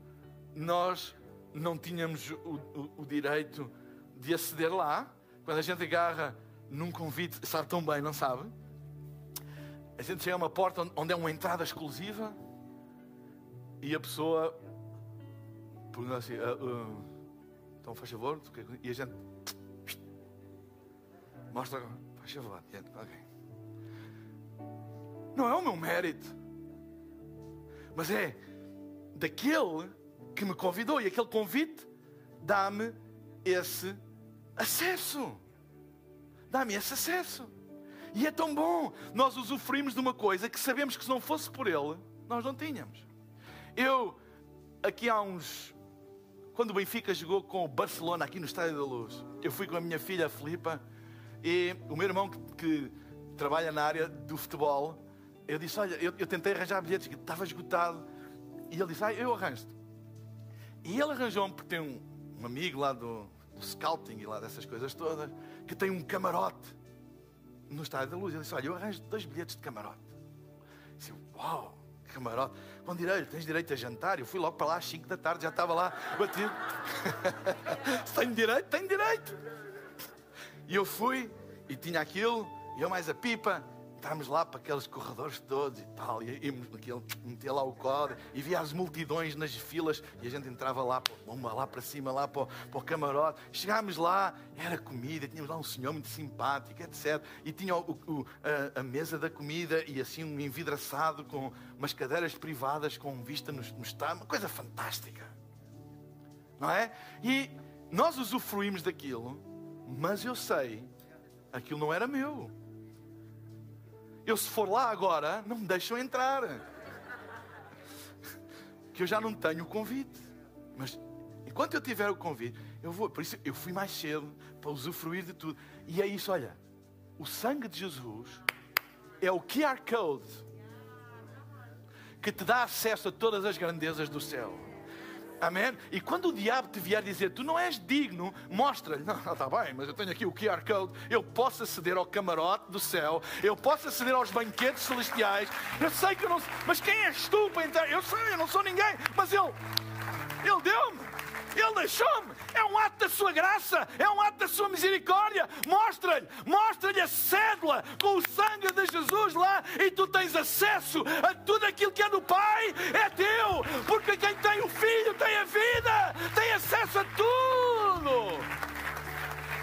nós não tínhamos o, o, o direito de aceder lá, quando a gente agarra num convite, sabe tão bem, não sabe? A gente chega a uma porta onde é uma entrada exclusiva e a pessoa pergunta assim: uh, uh, então faz favor, e a gente mostra Favor, adiante, ok. Não é o meu mérito, mas é daquele que me convidou e aquele convite dá-me esse acesso. Dá-me esse acesso. E é tão bom nós usufruímos de uma coisa que sabemos que se não fosse por ele, nós não tínhamos. Eu, aqui há uns. Quando o Benfica jogou com o Barcelona aqui no Estádio da Luz, eu fui com a minha filha Filipa e o meu irmão que, que trabalha na área do futebol, eu disse: Olha, eu, eu tentei arranjar bilhetes, que estava esgotado. E ele disse: Ah, eu arranjo-te. E ele arranjou-me, porque tem um, um amigo lá do, do, scouting e lá dessas coisas todas, que tem um camarote no Estádio da Luz. Ele disse: Olha, eu arranjo dois bilhetes de camarote. Eu disse: Uau, camarote. Com direito, tens direito a jantar. Eu fui logo para lá às 5 da tarde, já estava lá batido. tenho direito? Tenho direito. E eu fui e tinha aquilo, e eu mais a pipa. Estávamos lá para aqueles corredores todos e tal, e íamos naquele, meter lá o código, e via as multidões nas filas, e a gente entrava lá, uma lá para cima, lá para o, para o camarote. Chegámos lá, era comida, tínhamos lá um senhor muito simpático, etc. E tinha o, o, a, a, mesa da comida e assim um envidraçado com umas cadeiras privadas com vista no, no estado, uma coisa fantástica. Não é? E nós usufruímos daquilo mas eu sei, aquilo não era meu. Eu, se for lá agora, não me deixam entrar. Que eu já não tenho o convite. Mas enquanto eu tiver o convite, eu vou. Por isso eu fui mais cedo para usufruir de tudo. E é isso, olha. O sangue de Jesus é o QR Code que te dá acesso a todas as grandezas do céu. Amém? E quando o diabo te vier dizer, tu não és digno, mostra-lhe, não, está bem, mas eu tenho aqui o QR Code, eu posso aceder ao camarote do céu, eu posso aceder aos banquetes celestiais, eu sei que eu não mas quem és tu para entrar? Eu sei, eu não sou ninguém, mas ele, ele deu-me. Ele deixou-me. É um ato da sua graça, é um ato da sua misericórdia. Mostra-lhe, mostra-lhe a cédula com o sangue de Jesus lá e tu tens acesso a tudo aquilo que é do Pai, é teu. Porque quem tem o Filho tem a vida, tem acesso a tudo.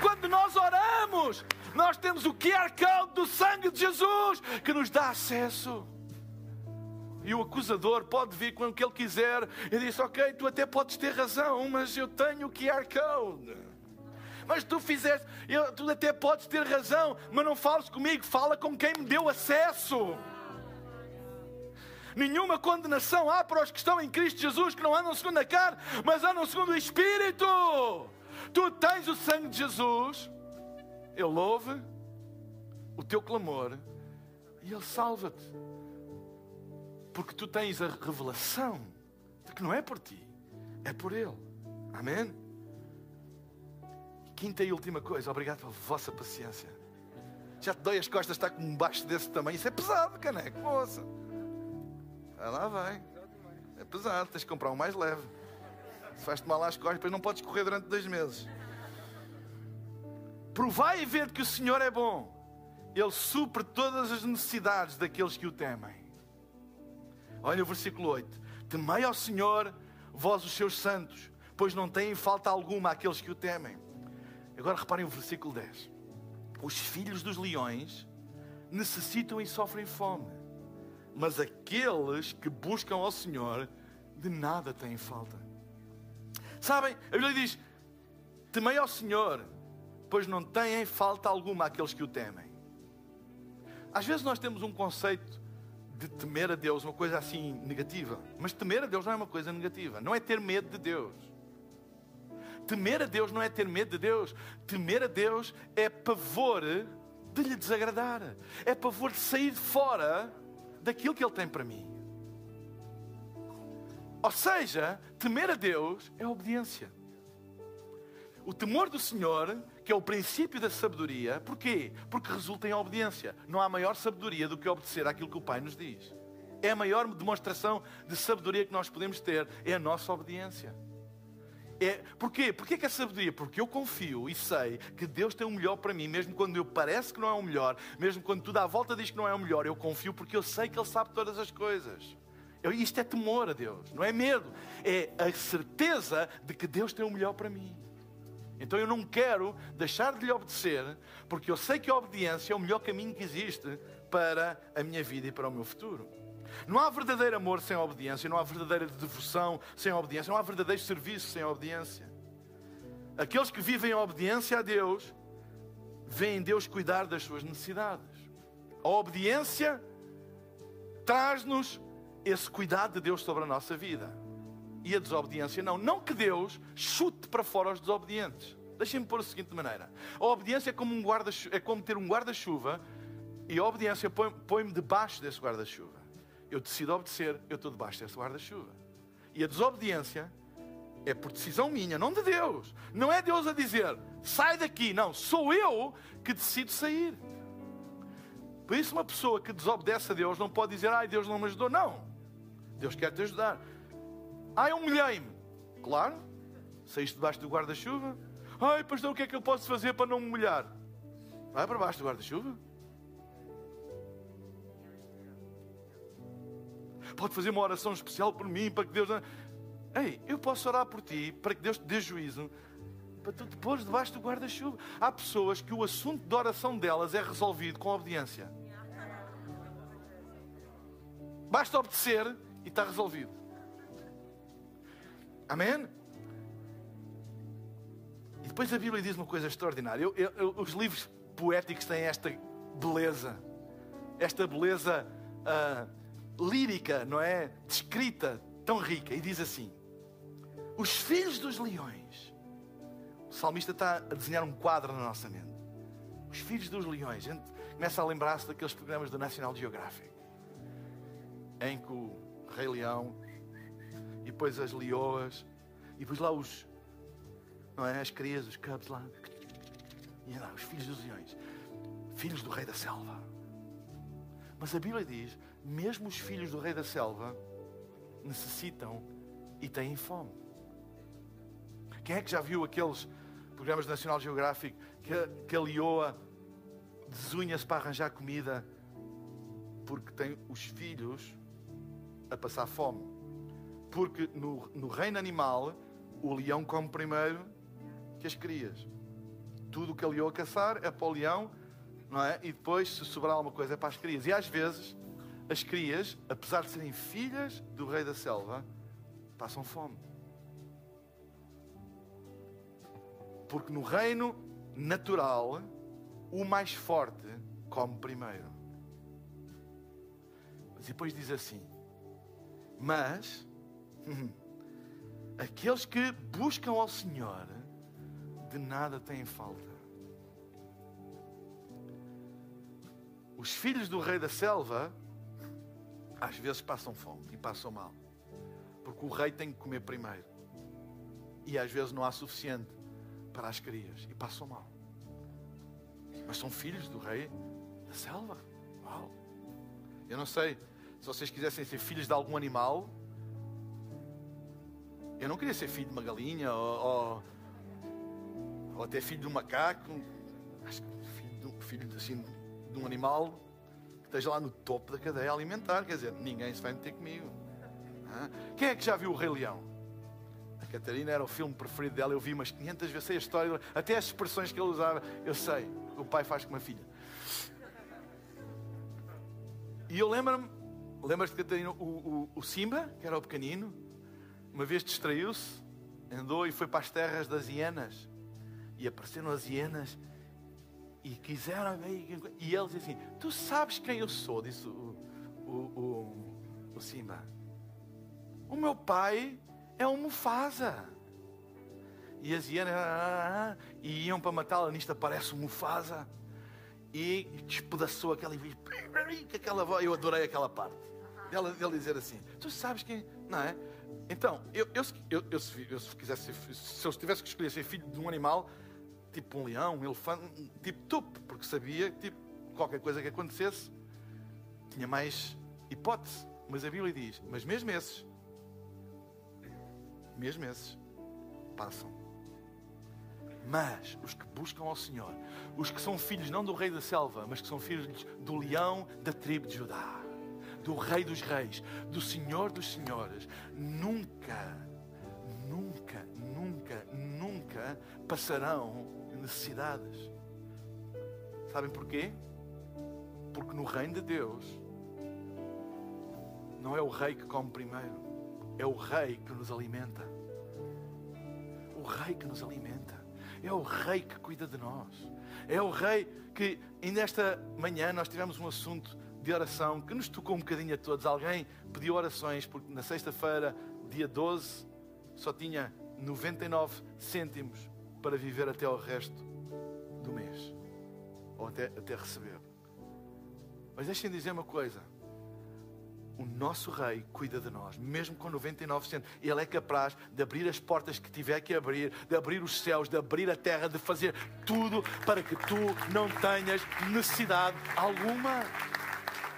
Quando nós oramos, nós temos o QR Code do sangue de Jesus que nos dá acesso. E o acusador pode vir com o que ele quiser. E disse: Ok, tu até podes ter razão, mas eu tenho o QR Code. Mas tu fizeste, eu, tu até podes ter razão, mas não fales comigo, fala com quem me deu acesso. Nenhuma condenação há para os que estão em Cristo Jesus, que não andam segundo a carne, mas andam segundo o Espírito. Tu tens o sangue de Jesus, Ele ouve o teu clamor e Ele salva-te. Porque tu tens a revelação de que não é por ti, é por Ele. Amém? Quinta e última coisa, obrigado pela vossa paciência. Já te dói as costas, está com um baixo desse tamanho. Isso é pesado, caneco, moça. Ah, lá vai. É pesado, tens de comprar um mais leve. Se faz-te mal às costas, depois não podes correr durante dois meses. Provai e ver que o Senhor é bom. Ele supre todas as necessidades daqueles que o temem. Olha o versículo 8. Temei ao Senhor, vós os seus santos, pois não têm falta alguma àqueles que o temem. Agora reparem o versículo 10. Os filhos dos leões necessitam e sofrem fome, mas aqueles que buscam ao Senhor de nada têm falta. Sabem, a Bíblia diz: temei ao Senhor, pois não têm falta alguma àqueles que o temem. Às vezes nós temos um conceito de temer a Deus, uma coisa assim negativa, mas temer a Deus não é uma coisa negativa, não é ter medo de Deus. Temer a Deus não é ter medo de Deus. Temer a Deus é pavor de lhe desagradar. É pavor de sair fora daquilo que Ele tem para mim. Ou seja, temer a Deus é obediência. O temor do Senhor, que é o princípio da sabedoria, porquê? Porque resulta em obediência. Não há maior sabedoria do que obedecer àquilo que o Pai nos diz. É a maior demonstração de sabedoria que nós podemos ter, é a nossa obediência. É, porquê? Porquê que é sabedoria? Porque eu confio e sei que Deus tem o melhor para mim, mesmo quando eu parece que não é o melhor, mesmo quando tudo à volta diz que não é o melhor, eu confio porque eu sei que Ele sabe todas as coisas. Eu, isto é temor a Deus, não é medo, é a certeza de que Deus tem o melhor para mim. Então eu não quero deixar de lhe obedecer, porque eu sei que a obediência é o melhor caminho que existe para a minha vida e para o meu futuro. Não há verdadeiro amor sem obediência, não há verdadeira devoção sem obediência, não há verdadeiro serviço sem obediência. Aqueles que vivem em obediência a Deus, veem Deus cuidar das suas necessidades. A obediência traz-nos esse cuidado de Deus sobre a nossa vida. E a desobediência não. Não que Deus chute para fora os desobedientes. Deixem-me pôr da seguinte maneira: a obediência é como, um guarda é como ter um guarda-chuva e a obediência põe-me debaixo desse guarda-chuva eu decido obedecer, eu estou debaixo desse guarda-chuva. E a desobediência é por decisão minha, não de Deus. Não é Deus a dizer, sai daqui. Não, sou eu que decido sair. Por isso, uma pessoa que desobedece a Deus não pode dizer, ai, Deus não me ajudou. Não. Deus quer te ajudar. Ai, humilhei-me. Claro, saíste debaixo do guarda-chuva. Ai, pastor, o que é que eu posso fazer para não me molhar? Vai para baixo do guarda-chuva. pode fazer uma oração especial por mim, para que Deus. Ei, eu posso orar por ti, para que Deus te dê juízo, para tu te pôres debaixo do guarda-chuva. Há pessoas que o assunto de oração delas é resolvido com obediência. Basta obedecer e está resolvido. Amém? E depois a Bíblia diz uma coisa extraordinária. Eu, eu, os livros poéticos têm esta beleza, esta beleza uh, lírica, não é? Descrita, tão rica. E diz assim: Os filhos dos leões. O salmista está a desenhar um quadro na nossa mente. Os filhos dos leões. A gente começa a lembrar-se daqueles programas do National Geographic em que o Rei Leão e depois as leoas e depois lá os não é? as crias, os cubs lá e lá, os filhos dos leões filhos do rei da selva mas a Bíblia diz mesmo os filhos do rei da selva necessitam e têm fome. Quem é que já viu aqueles programas do National Geographic que, que a leoa desunha-se para arranjar comida porque tem os filhos a passar fome? Porque no, no reino animal o leão come primeiro que as crias. Tudo o que a leoa caçar é para o leão, não é? E depois, se sobrar alguma coisa, é para as crias. E às vezes as crias, apesar de serem filhas do rei da selva, passam fome. Porque no reino natural, o mais forte come primeiro. Mas depois diz assim: Mas aqueles que buscam ao Senhor de nada têm falta. Os filhos do rei da selva às vezes passam fome e passam mal. Porque o rei tem que comer primeiro. E às vezes não há suficiente para as crias e passam mal. Mas são filhos do rei da selva. Uau! Eu não sei se vocês quisessem ser filhos de algum animal. Eu não queria ser filho de uma galinha ou, ou, até filho de um macaco. Acho que filho, de, filho assim, de um animal que esteja lá no topo da cadeia alimentar. Quer dizer, ninguém se vai meter comigo. Quem é que já viu o Rei Leão? A Catarina era o filme preferido dela. Eu vi umas 500 vezes. Sei a história, até as expressões que ele usava. Eu sei. O pai faz com uma filha. E eu lembro-me, lembras-te, Catarina, o, o, o Simba, que era o pequenino, uma vez distraiu-se, andou e foi para as terras das hienas. E apareceram as hienas e quiseram. E ele disse assim: Tu sabes quem eu sou? Disse o, o, o, o Simba. O meu pai é um Mufasa. E as hienas ah, ah, ah, e iam para matá-la. Nisto aparece o Mufasa e despedaçou aquela aquela voz. Eu adorei aquela parte. Dela, dele dizer assim: Tu sabes quem. Não é? Então, eu, eu, eu, eu, se, eu se, quisesse, se eu tivesse que escolher ser filho de um animal, tipo um leão, um elefante, tipo tup, porque sabia que tipo, qualquer coisa que acontecesse tinha mais hipótese. Mas a Bíblia diz: Mas mesmo esses, mesmo esses, passam. Mas os que buscam ao Senhor, os que são filhos não do rei da selva, mas que são filhos do leão da tribo de Judá, do rei dos reis, do Senhor dos senhores, nunca, nunca, nunca, nunca passarão necessidades. Sabem porquê? Porque no reino de Deus não é o rei que come primeiro, é o rei que nos alimenta. O rei que nos alimenta. É o Rei que cuida de nós. É o Rei que, e nesta manhã, nós tivemos um assunto de oração que nos tocou um bocadinho a todos. Alguém pediu orações, porque na sexta-feira, dia 12, só tinha 99 cêntimos para viver até o resto do mês, ou até, até receber. Mas deixem-me dizer uma coisa: o nosso Rei cuida de nós, mesmo com 99%. Ele é capaz de abrir as portas que tiver que abrir, de abrir os céus, de abrir a terra, de fazer tudo para que tu não tenhas necessidade alguma.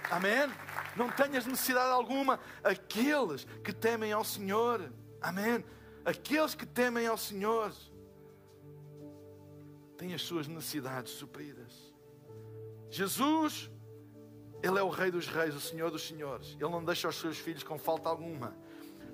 Amém? Não tenhas necessidade alguma. Aqueles que temem ao Senhor. Amém? Aqueles que temem ao Senhor têm as suas necessidades supridas. Jesus ele é o Rei dos Reis, o Senhor dos Senhores. Ele não deixa os seus filhos com falta alguma.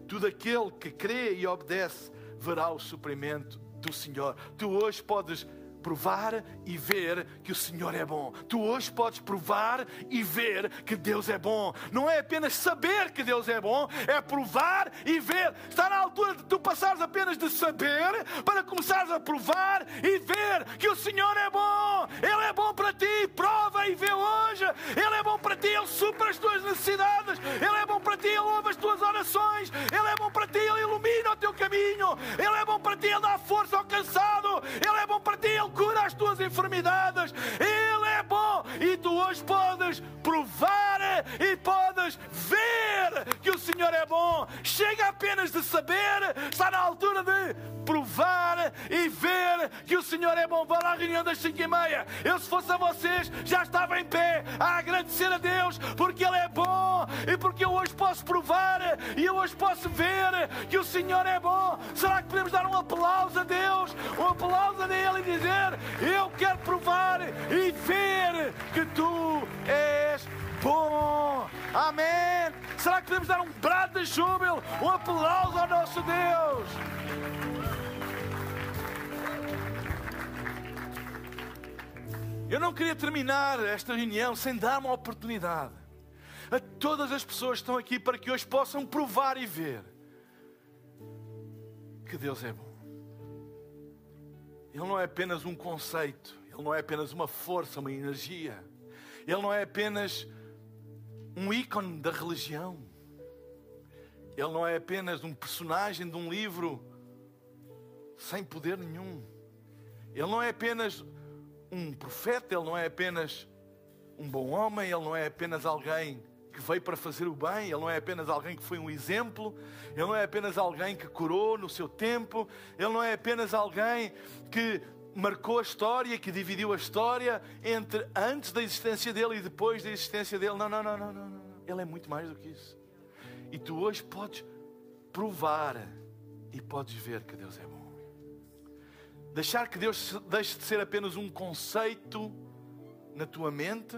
Tudo aquele que crê e obedece verá o suprimento do Senhor. Tu hoje podes provar e ver que o Senhor é bom. Tu hoje podes provar e ver que Deus é bom. Não é apenas saber que Deus é bom, é provar e ver. Está na altura de tu passares apenas de saber para começares a provar e ver que o Senhor é bom. Ele é bom para ti. Prova e vê hoje. Ele é bom para ti. Ele supra as tuas necessidades. Ele é bom para ti. Ele ouve as tuas orações. Ele é bom para ti. Ele ilumina o teu caminho. Ele é bom para ti. Ele dá força ao cansado. Ele é bom para ti. Ele cura as tuas enfermidades. Ele é bom e tu hoje podes provar e podes ver que o Senhor é bom. Chega apenas de saber, está na altura de provar e ver que o Senhor é bom. Vá lá à reunião das 5 e meia. Eu, se fosse a vocês, já estava em pé a agradecer a Deus porque Ele é bom e porque eu hoje posso provar e eu hoje posso ver que o Senhor é bom. Será que podemos dar um aplauso a Deus? Um aplauso a Ele e dizer: Eu quero provar e ver que tu és bom. Amém. Será que podemos dar um brado de júbilo, um aplauso ao nosso Deus? Eu não queria terminar esta reunião sem dar uma oportunidade a todas as pessoas que estão aqui para que hoje possam provar e ver que Deus é bom. Ele não é apenas um conceito, ele não é apenas uma força, uma energia, ele não é apenas um ícone da religião. Ele não é apenas um personagem de um livro sem poder nenhum. Ele não é apenas um profeta, ele não é apenas um bom homem, ele não é apenas alguém que veio para fazer o bem, ele não é apenas alguém que foi um exemplo, ele não é apenas alguém que curou no seu tempo, ele não é apenas alguém que marcou a história, que dividiu a história entre antes da existência dele e depois da existência dele. Não, não, não, não, não. Ele é muito mais do que isso. E tu hoje podes provar e podes ver que Deus é bom. Deixar que Deus deixe de ser apenas um conceito na tua mente.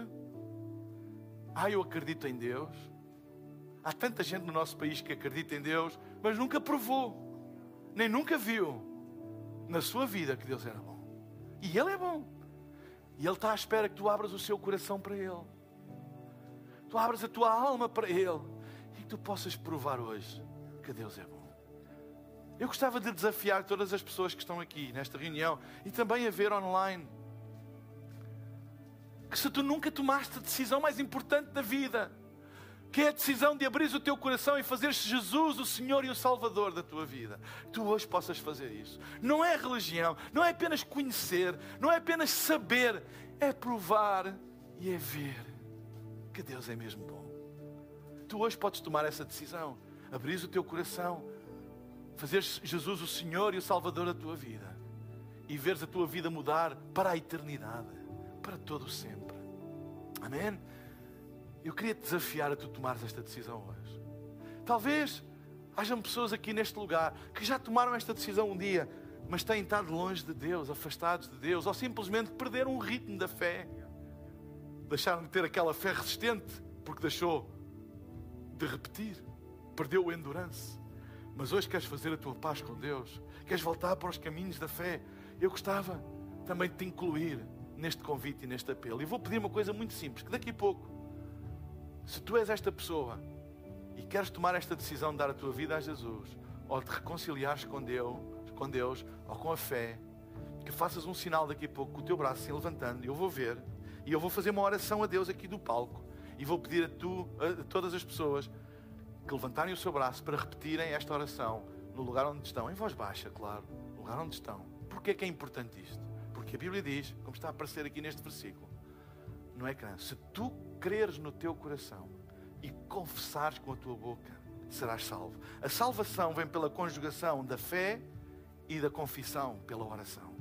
Ah, eu acredito em Deus. Há tanta gente no nosso país que acredita em Deus, mas nunca provou, nem nunca viu na sua vida que Deus era bom. E Ele é bom. E Ele está à espera que tu abras o seu coração para Ele. Tu abras a tua alma para Ele. E que tu possas provar hoje que Deus é bom. Eu gostava de desafiar todas as pessoas que estão aqui nesta reunião e também a ver online. Que se tu nunca tomaste a decisão mais importante da vida, que é a decisão de abrir o teu coração e fazer Jesus o Senhor e o Salvador da tua vida. Tu hoje possas fazer isso. Não é religião, não é apenas conhecer, não é apenas saber, é provar e é ver que Deus é mesmo bom. Tu hoje podes tomar essa decisão, abrir o teu coração, fazer Jesus o Senhor e o Salvador da tua vida e veres a tua vida mudar para a eternidade, para todo sempre. Amém? Eu queria te desafiar a tu tomares esta decisão hoje. Talvez hajam pessoas aqui neste lugar que já tomaram esta decisão um dia, mas têm estado longe de Deus, afastados de Deus, ou simplesmente perderam o ritmo da fé. Deixaram de ter aquela fé resistente porque deixou de repetir, perdeu o endurance. Mas hoje queres fazer a tua paz com Deus, queres voltar para os caminhos da fé. Eu gostava também de te incluir neste convite e neste apelo. E vou pedir uma coisa muito simples: que daqui a pouco se tu és esta pessoa e queres tomar esta decisão de dar a tua vida a Jesus, ou te reconciliares com Deus, com Deus ou com a fé, que faças um sinal daqui a pouco com o teu braço se levantando, eu vou ver, e eu vou fazer uma oração a Deus aqui do palco, e vou pedir a, tu, a todas as pessoas que levantarem o seu braço para repetirem esta oração no lugar onde estão, em voz baixa, claro, no lugar onde estão. Porquê é que é importante isto? Porque a Bíblia diz, como está a aparecer aqui neste versículo, no ecrã, se tu creres no teu coração e confessares com a tua boca, serás salvo. A salvação vem pela conjugação da fé e da confissão pela oração.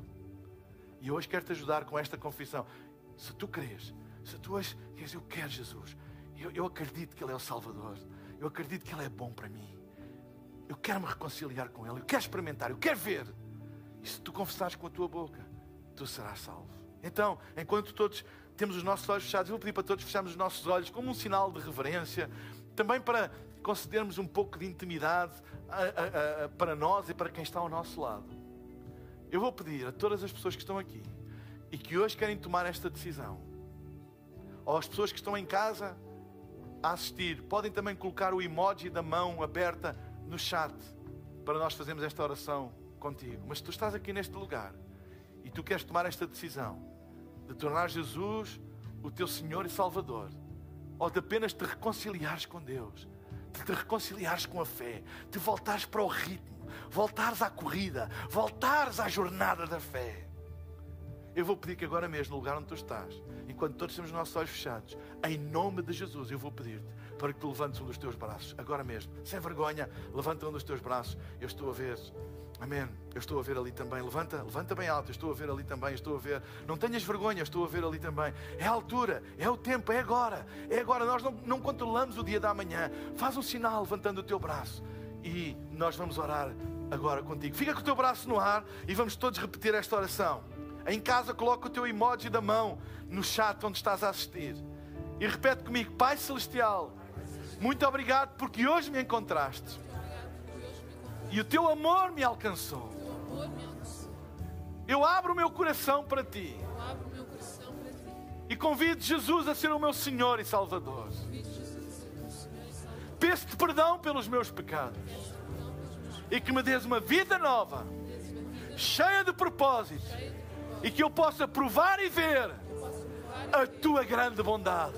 E hoje quero te ajudar com esta confissão. Se tu crês, se tu és, eu quero Jesus, eu, eu acredito que Ele é o Salvador, eu acredito que Ele é bom para mim, eu quero me reconciliar com Ele, eu quero experimentar, eu quero ver. E se tu confessares com a tua boca, tu serás salvo. Então, enquanto todos temos os nossos olhos fechados. Eu vou pedir para todos fecharmos os nossos olhos como um sinal de reverência, também para concedermos um pouco de intimidade a, a, a, para nós e para quem está ao nosso lado. Eu vou pedir a todas as pessoas que estão aqui e que hoje querem tomar esta decisão, ou as pessoas que estão em casa a assistir, podem também colocar o emoji da mão aberta no chat para nós fazermos esta oração contigo. Mas tu estás aqui neste lugar e tu queres tomar esta decisão, de tornar Jesus o teu Senhor e Salvador, ou de apenas te reconciliares com Deus, de te reconciliares com a fé, de voltares para o ritmo, voltares à corrida, voltares à jornada da fé. Eu vou pedir que agora mesmo, no lugar onde tu estás, enquanto todos temos os nossos olhos fechados, em nome de Jesus, eu vou pedir-te para que tu levantes um dos teus braços, agora mesmo, sem vergonha, levanta um dos teus braços. Eu estou a ver Amém. Eu estou a ver ali também. Levanta, levanta bem alto. Eu estou a ver ali também. Eu estou a ver. Não tenhas vergonha. Estou a ver ali também. É a altura. É o tempo. É agora. É agora. Nós não, não controlamos o dia da manhã. Faz um sinal levantando o teu braço. E nós vamos orar agora contigo. Fica com o teu braço no ar e vamos todos repetir esta oração. Em casa, coloca o teu emoji da mão no chat onde estás a assistir. E repete comigo: Pai Celestial, muito obrigado porque hoje me encontraste e o teu amor me alcançou. Eu abro o meu coração para ti. E convido Jesus a ser o meu Senhor e Salvador. Peço-te perdão pelos meus pecados. E que me dês uma vida nova, cheia de propósito. E que eu possa provar e ver a tua grande bondade.